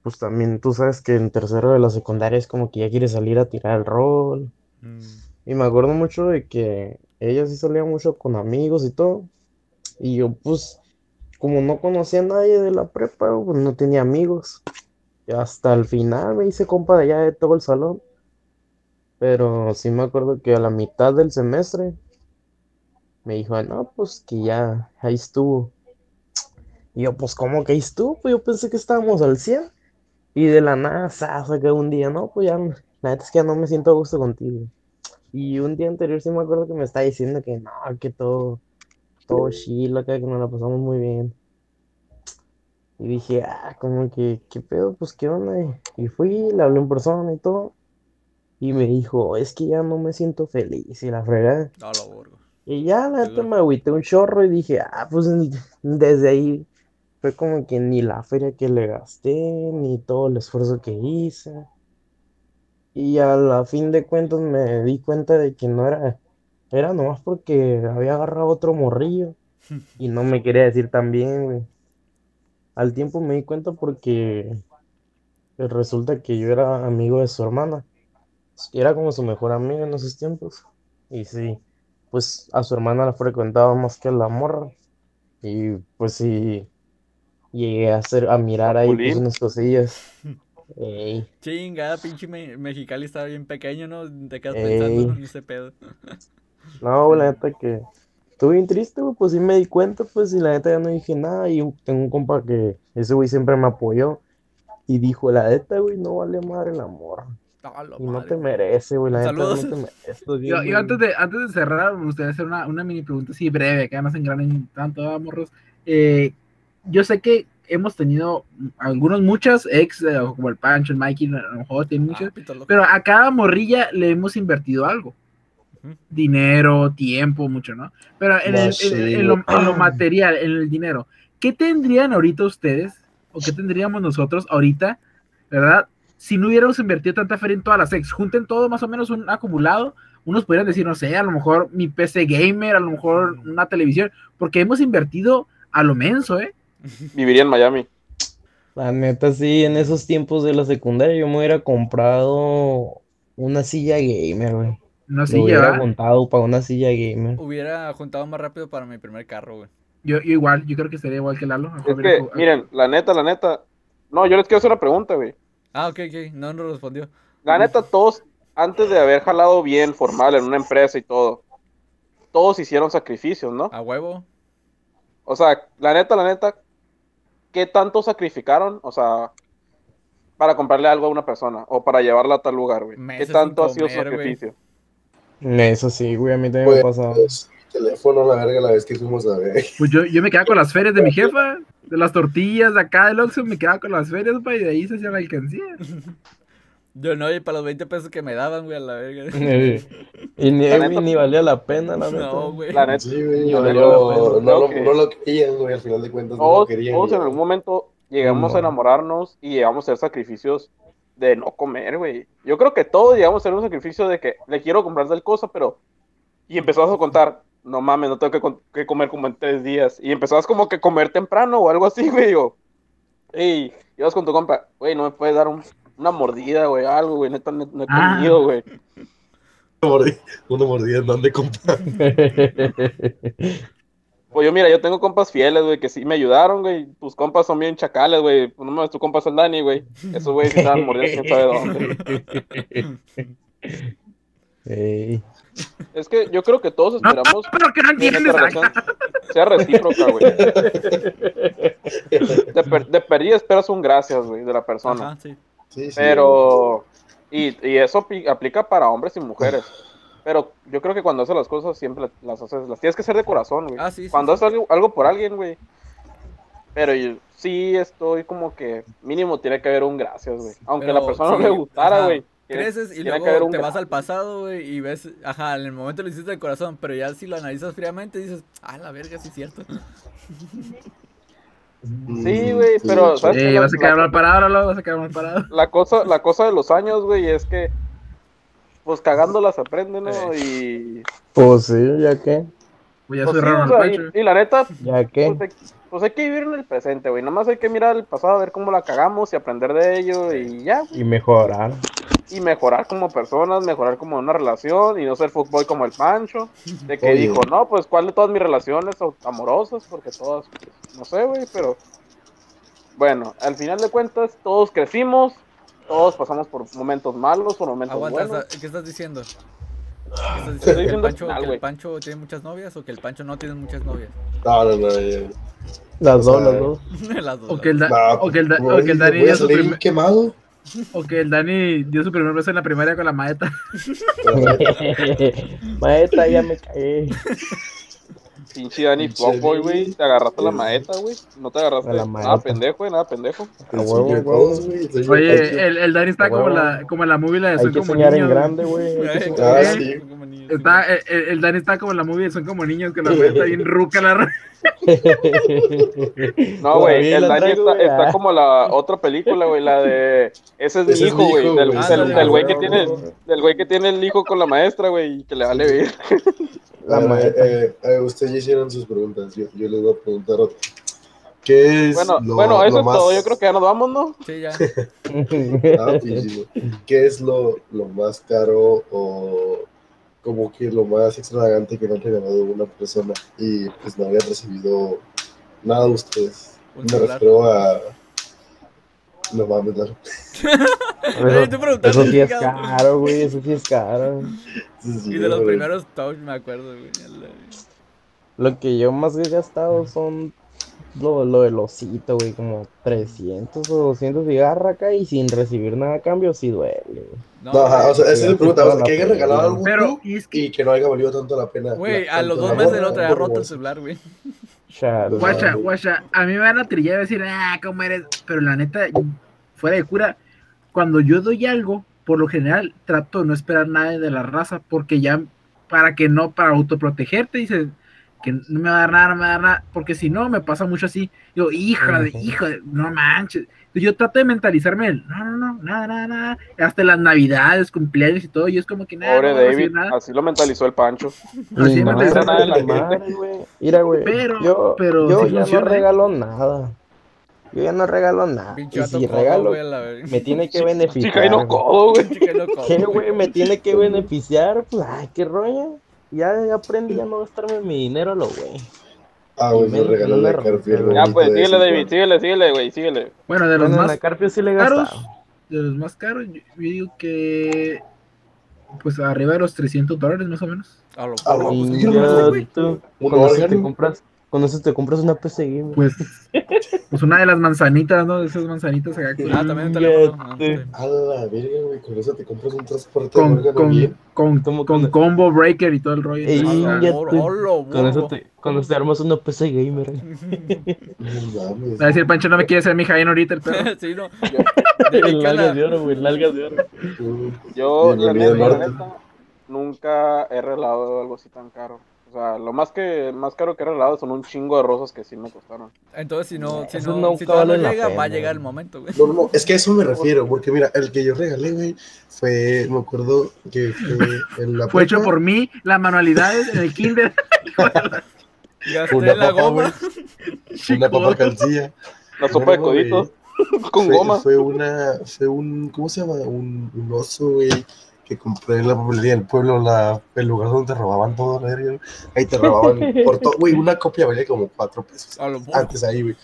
pues también tú sabes que en tercero de la secundaria es como que ya quiere salir a tirar el rol. Mm. Y me acuerdo mucho de que ella sí salía mucho con amigos y todo. Y yo, pues, como no conocía a nadie de la prepa, pues no tenía amigos. Y hasta el final me hice compa de allá de todo el salón. Pero sí me acuerdo que a la mitad del semestre me dijo, no, pues que ya ahí estuvo. Y yo, pues, ¿cómo que ahí estuvo? Pues yo pensé que estábamos al 100. Y de la nada, sa, saqué un día, no, pues ya, la neta es que ya no me siento a gusto contigo. Y un día anterior sí me acuerdo que me estaba diciendo que no, que todo, todo chill acá, que nos la pasamos muy bien. Y dije, ah, como que, ¿qué pedo? Pues, ¿qué onda? Y, fui, le hablé en persona y todo. Y me dijo, es que ya no me siento feliz y la fregada. Lo burro. Y ya, la neta, me agüité un chorro y dije, ah, pues desde ahí fue como que ni la feria que le gasté, ni todo el esfuerzo que hice. Y a la fin de cuentas me di cuenta de que no era, era nomás porque había agarrado otro morrillo y no me quería decir tan bien, güey. Al tiempo me di cuenta porque resulta que yo era amigo de su hermana. Era como su mejor amigo en esos tiempos. Y sí, pues a su hermana la frecuentaba más que a la morra. Y pues sí, llegué a hacer, a mirar ahí pues unas cosillas. Ey, Chingada, pinche Me- Mexicali está bien pequeño, ¿no? Te quedas Ey. pensando en ese pedo. no, la neta que estuve bien triste, güey, pues sí me di cuenta, pues y la neta ya no dije nada. Y tengo un compa que ese güey siempre me apoyó. Y dijo, la neta, güey, no vale madre el amor. Ah, la Y no te merece, güey, la neta no Saludos. te merece. bien, Yo, yo antes de, antes de cerrar, me gustaría hacer una, una mini pregunta así breve, que además engranen tanto, ¿verdad, morros. Eh, yo sé que hemos tenido algunos, muchas ex, eh, como el Pancho, el Mikey, a lo mejor tienen muchas, Ah, pero a cada morrilla le hemos invertido algo. Dinero, tiempo, mucho, ¿no? Pero en, el- en- lo, en lo material, en el dinero, ¿qué tendrían ahorita ustedes o qué tendríamos nosotros ahorita, verdad? Si no hubiéramos invertido tanta feria en todas las ex, junten todo más o menos un acumulado, unos podrían decir, no sé, a lo mejor mi PC gamer, a lo mejor una televisión, porque hemos invertido a lo menso, ¿eh? Viviría en Miami. La neta, sí, en esos tiempos de la secundaria yo me hubiera comprado una silla gamer, güey. No Lo sé, hubiera ya. contado para una silla gamer. Hubiera juntado más rápido para mi primer carro, güey. Yo, yo igual, yo creo que sería igual que Lalo. Es que, miren, la neta, la neta. No, yo les quiero hacer una pregunta, güey. Ah, ok, ok. No nos respondió. La neta, todos, antes de haber jalado bien formal en una empresa y todo, todos hicieron sacrificios, ¿no? A huevo. O sea, la neta, la neta, ¿qué tanto sacrificaron? O sea, para comprarle algo a una persona o para llevarla a tal lugar, güey? ¿Qué tanto ha sido su güey. sacrificio? Eso sí, güey, a mí también me ha pasado. Pues, teléfono, la verga, la vez que fuimos a ver. Pues yo, yo me quedaba con las ferias de mi jefa, de las tortillas de acá del Oxxo, me quedaba con las ferias, pa, y de ahí se hacía la alcancía. Yo no, y para los 20 pesos que me daban, güey, a la verga. y ni, neta- ni valía la pena, la neta. No, güey. La neta, Sí, güey, Yo no, no, creo lo, que- no lo querían, güey, al final de cuentas no lo todos, querían. todos en algún momento llegamos No. a enamorarnos y llegamos a hacer sacrificios de no comer, güey. Yo creo que todos llegamos a hacer un sacrificio de que le quiero comprar tal cosa, pero... Y empezabas a contar, no mames, no tengo que, con- que comer como en tres días. Y empezabas como que comer temprano o algo así, güey. O, ey, ibas con tu compa, güey, no me puedes dar un- una mordida, güey, algo, güey, neta, no, no he Ah. comido, güey. Una mordida, una mordida en donde comprar. Pues yo, mira, yo tengo compas fieles, güey, que sí me ayudaron, güey. Tus compas son bien chacales, güey. Pues no mames, tu compa es el Dani, güey. Esos güeyes estaban mordiendo quién sabe dónde. Es que yo creo que todos No, esperamos pero que no entiendes. sea recíproca, güey. De, per- de perdida esperas un gracias, güey, de la persona. Ajá, sí. Sí, sí, Pero, y, y eso aplica para hombres y mujeres. Pero yo creo que cuando haces las cosas siempre las haces, las tienes que hacer de corazón, güey. Ah, sí, sí, cuando sí. haces algo, algo por alguien, güey. Pero yo sí estoy como que mínimo tiene que haber un gracias, güey. Aunque la persona sí, no le gustara, ajá. güey. Creces y luego te vas al pasado, güey, y ves, ajá, en el momento lo hiciste de corazón, pero ya si lo analizas fríamente dices, ah, la verga, sí es cierto. Sí, güey, pero, ¿sabes qué? Eh, La- vas a quedar mal parado, Lolo, vas a quedar mal parado. la cosa, la cosa de los años, güey, es que pues cagándolas aprende, ¿no? Eh. Y, Pues sí, ya qué, Pues ya pues, soy sí, raro y, y la neta, ya qué. pues pues hay que vivir en el presente, güey. Nomás hay que mirar el pasado, a ver cómo la cagamos y aprender de ello y ya. Y mejorar. Y mejorar como personas, mejorar como una relación y no ser fuckboy como el Pancho. De que Oye. dijo, no, pues cuál de todas mis relaciones son amorosas, porque todas, pues, no sé, güey, pero bueno, al final de cuentas, todos crecimos, todos pasamos por momentos malos, por momentos Aguanta, buenos. ¿qué estás diciendo? ¿Qué estás Estoy diciendo? ¿Que el, Pancho, que el. Pancho tiene muchas novias o que el Pancho no tiene muchas novias? No, no, no. Las dos, las dos. Las dos. O que el, las Da- No, o que el, Da- güey, o que el Dani dio su primer- quemado. o que el Dani dio su primer beso en la primaria con la maeta. Maeta, ya me caí. Pinche Dani Pinche Fuckboy, güey. Te agarraste la maeta, güey. No te agarraste la nada pendejo, güey, nada pendejo. A huevo. Oye, el, el Dani está como la, como la movie la de Hay Son que como soñar en niños. grande, güey. Ah, sí. niños, Está, el, el- el Dani está como la movie de Son como niños que la maeta bien ruca la No, güey, el Dani traigo, está, está como la otra película, güey, la de... Ese es mi hijo, güey. Del, güey, que tiene... güey. Del güey que tiene el hijo con la maestra, güey, y que le vale ver. La A ver, maeta. eh, eh, ustedes ya hicieron sus preguntas. Yo, yo les voy a preguntar otra. ¿Qué es Bueno, lo, bueno, eso lo es más... todo. Yo creo que ya nos vamos, ¿no? Sí, ya. Ah, ¿Qué es lo, lo más caro o como que lo más extravagante que no han regalado una persona y pues no habían recibido nada de ustedes? Un Me refiero a... No mames, tú preguntaste, Eso sí es caro, güey. Eso sí es caro. Sí, sí, Y de los güey. primeros touch me acuerdo, güey. Lo que yo más he gastado son lo, lo del osito, güey. Como 300 o 200 de garra acá y sin recibir nada a cambio, sí duele, güey. No, No, ajá, o sea, esa es la pregunta. O sea, que haya regalado algo Pero, y es que, y que no haya valido tanto la pena. Güey, la- a los dos el meses lo traía tanto roto el celular, güey. Guacha, guacha, a mí me van a trillar y decir, ah, ¿cómo eres? Pero la neta, fuera de cura, cuando yo doy algo, por lo general trato de no esperar nada de la raza, porque ya, para que no, para autoprotegerte, dices que no me va a dar nada, no me va a dar nada, porque si no, me pasa mucho así. Digo, hija de, hija de, no manches. Yo trato de mentalizarme, el, no, no, no, nada, nada, nada. Hasta las navidades, cumpleaños y todo, y es como que nada, Pobre no David, nada. así lo mentalizó el Pancho. Así pensé. nada de la madre, güey. Mira, güey. Pero- yo pero yo ya funciona, no ¿eh? regalo nada. Yo ya no regalo nada. Y si codo, regalo, me tiene que Chica y beneficiar. no güey. codo, güey. Chica y no codo, ¿Qué, güey? Me tiene que beneficiar. Pues, ay, qué rollo. Ya aprendí a no gastarme mi dinero a lo güey. Ah, güey, Me- me regaló la Carfier. rompe, Ya, pues, síguele, David, síguele, síguele, güey, síguele. Bueno, de los Bueno, más la Carpio sí le he caros, de los más caros, yo, yo digo que pues arriba de los 300 dólares más o menos. A lo Ah, poco, no, pues, te compras, Con eso te compras una PC gamer. Pues, pues una de las manzanitas, ¿no? De esas manzanitas acá con, Ah, también un teléfono. Ah, sí. A la verga, güey. Con eso te compras un transporte de con, órgano con, bien. con, con con- combo breaker y todo el rollo. Ey, ah, te- Con eso te, con eso te armas una PC gamer. Va a decir, Pancho no me quiere ser mi Jaén ahorita el perro. sí, no. Nalgas de oro, güey, nalgas de oro. Yo, la neta, nunca he regalado algo así tan caro. O sea, lo más que más caro que he regalado son un chingo de rosas que sí me costaron. Entonces, si no, si Eso no, si no vale llega, va a llegar el momento, güey. No, no, es que a eso me refiero, porque mira, el que yo regalé, güey, fue, me acuerdo que fue en la Fue hecho por mí, las manualidades en el kinder. Gasté una la papa, goma. una papa calcilla. La sopa de coditos con fue, goma. Fue una, fue un, ¿cómo se llama? Un, un oso, güey, que compré en la papelería del pueblo, la, el lugar donde te robaban todo. Ahí te robaban por todo, güey, una copia valía como cuatro pesos. Antes ahí, güey.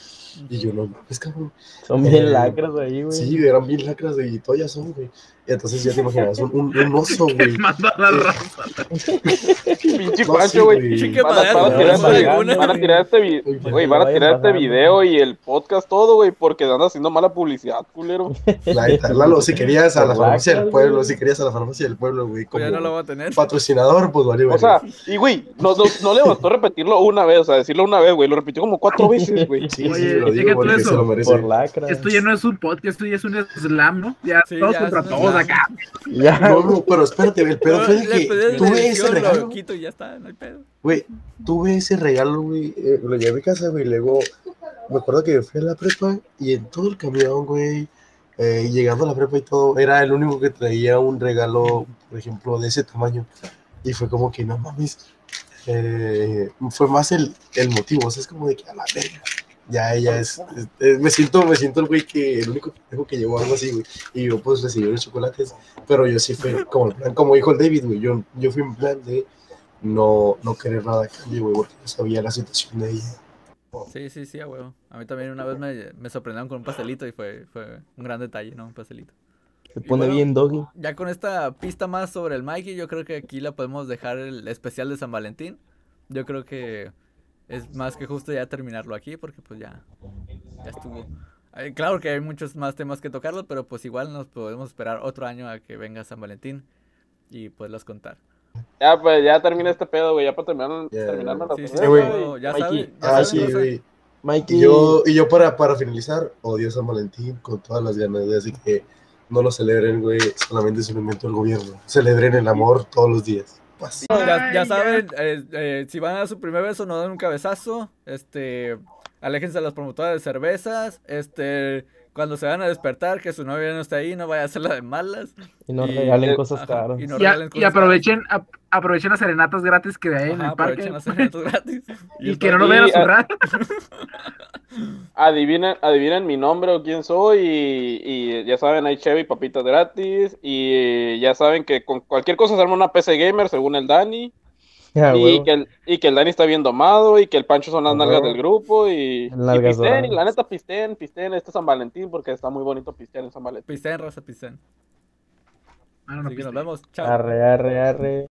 Y yo no, mames, cabrón. Son bien lacras ahí, güey. Sí, eran bien lacras, güey, y todavía son, güey. Y entonces ya te imaginas, un, un, un oso, güey. Manda a la raza. Pinche Pancho, güey. Van a, tirar este, no, no, van a no. tirar este vi- Uy, güey, van a tirar este video y el podcast todo, güey, porque andan haciendo mala publicidad, culero. Lalo, si querías a la farmacia del pueblo, si querías a la farmacia del pueblo, güey, Pues ya no lo voy a tener. patrocinador, pues vale, O sea, y güey, no, no, no le bastó repetirlo una vez, o sea, decirlo una vez, güey, lo repitió como cuatro veces, güey. sí, sí, lo digo tú porque eso. se lo merece. Por lacra. Esto ya no es un podcast, esto ya es un slam, ¿no? Ya Sí, todos ya contra todos. Acá. Ya, No, no, pero espérate, el pedo fue de que tuve ese regalo, lo quito y ya está, no hay pedo. güey, tuve ese regalo, güey, eh, lo llevé a mi casa, güey, y luego me acuerdo que fui a la prepa y en todo el camión, güey, eh, llegando a la prepa y todo, era el único que traía un regalo, por ejemplo, de ese tamaño. Y fue como que, no mames, eh, fue más el, el motivo, o sea, es como de que a la verga. Ya ella es, es- es- me siento, me siento el güey que, el único que llevó algo así, güey. Y yo pues recibí los chocolates, pero yo sí fui como en plan, como dijo el David, güey, yo, yo fui en plan de no, no querer nada a cambio, güey, porque yo sabía la situación de ella. Sí, sí, sí, a huevo. A mí también una vez me, me sorprendieron con un pastelito y fue, fue un gran detalle, ¿no? Un pastelito. se pone bueno, bien doggy. Ya con esta pista más sobre el Mikey, yo creo que aquí la podemos dejar el especial de San Valentín. Yo creo que es más que justo ya terminarlo aquí porque pues ya, ya estuvo. Eh, claro que hay muchos más temas que tocarlos, pero pues igual nos podemos esperar otro año a que venga San Valentín y poderlos contar. Ya, pues, ya termina este pedo, güey, ya para terminar, Ya. terminarme la Sí, sí, ya Mikey, saben, ya Ah, sí, güey. Mikey, Y yo, y yo para, para finalizar, odio San Valentín con todas las ganas, güey, así que no lo celebren, güey, solamente es un invento del gobierno. Celebren el amor todos los días. Paz. Ya, saben, eh, eh, si van a dar su primer beso, no den un cabezazo. Este, aléjense de las promotoras de cervezas. Este, cuando se van a despertar, que su novia no esté ahí, no vaya a hacerla de malas. y no y- regalen cosas Ajá, caras. y no Y, y aprovechen, ap- aprovechen las serenatas gratis que hay en Ajá, el parque. aprovechen los eventos gratis. Y esto- que no lo Y, vean a su rato. Adivinen, adivinen mi nombre o quién soy y, y ya saben, hay Chevy papitas gratis y ya saben que con cualquier cosa se arma una PC Gamer según el Dani Ya, y, que el, y que el Dani está bien domado y que el Pancho son las nalgas del grupo y, y pisten, y la neta pisten, pisten este San Valentín porque está muy bonito pistear en San Valentín. Pisten, raza, pisten. No, no, Así que nos vemos. Chao. Arre, arre, arre.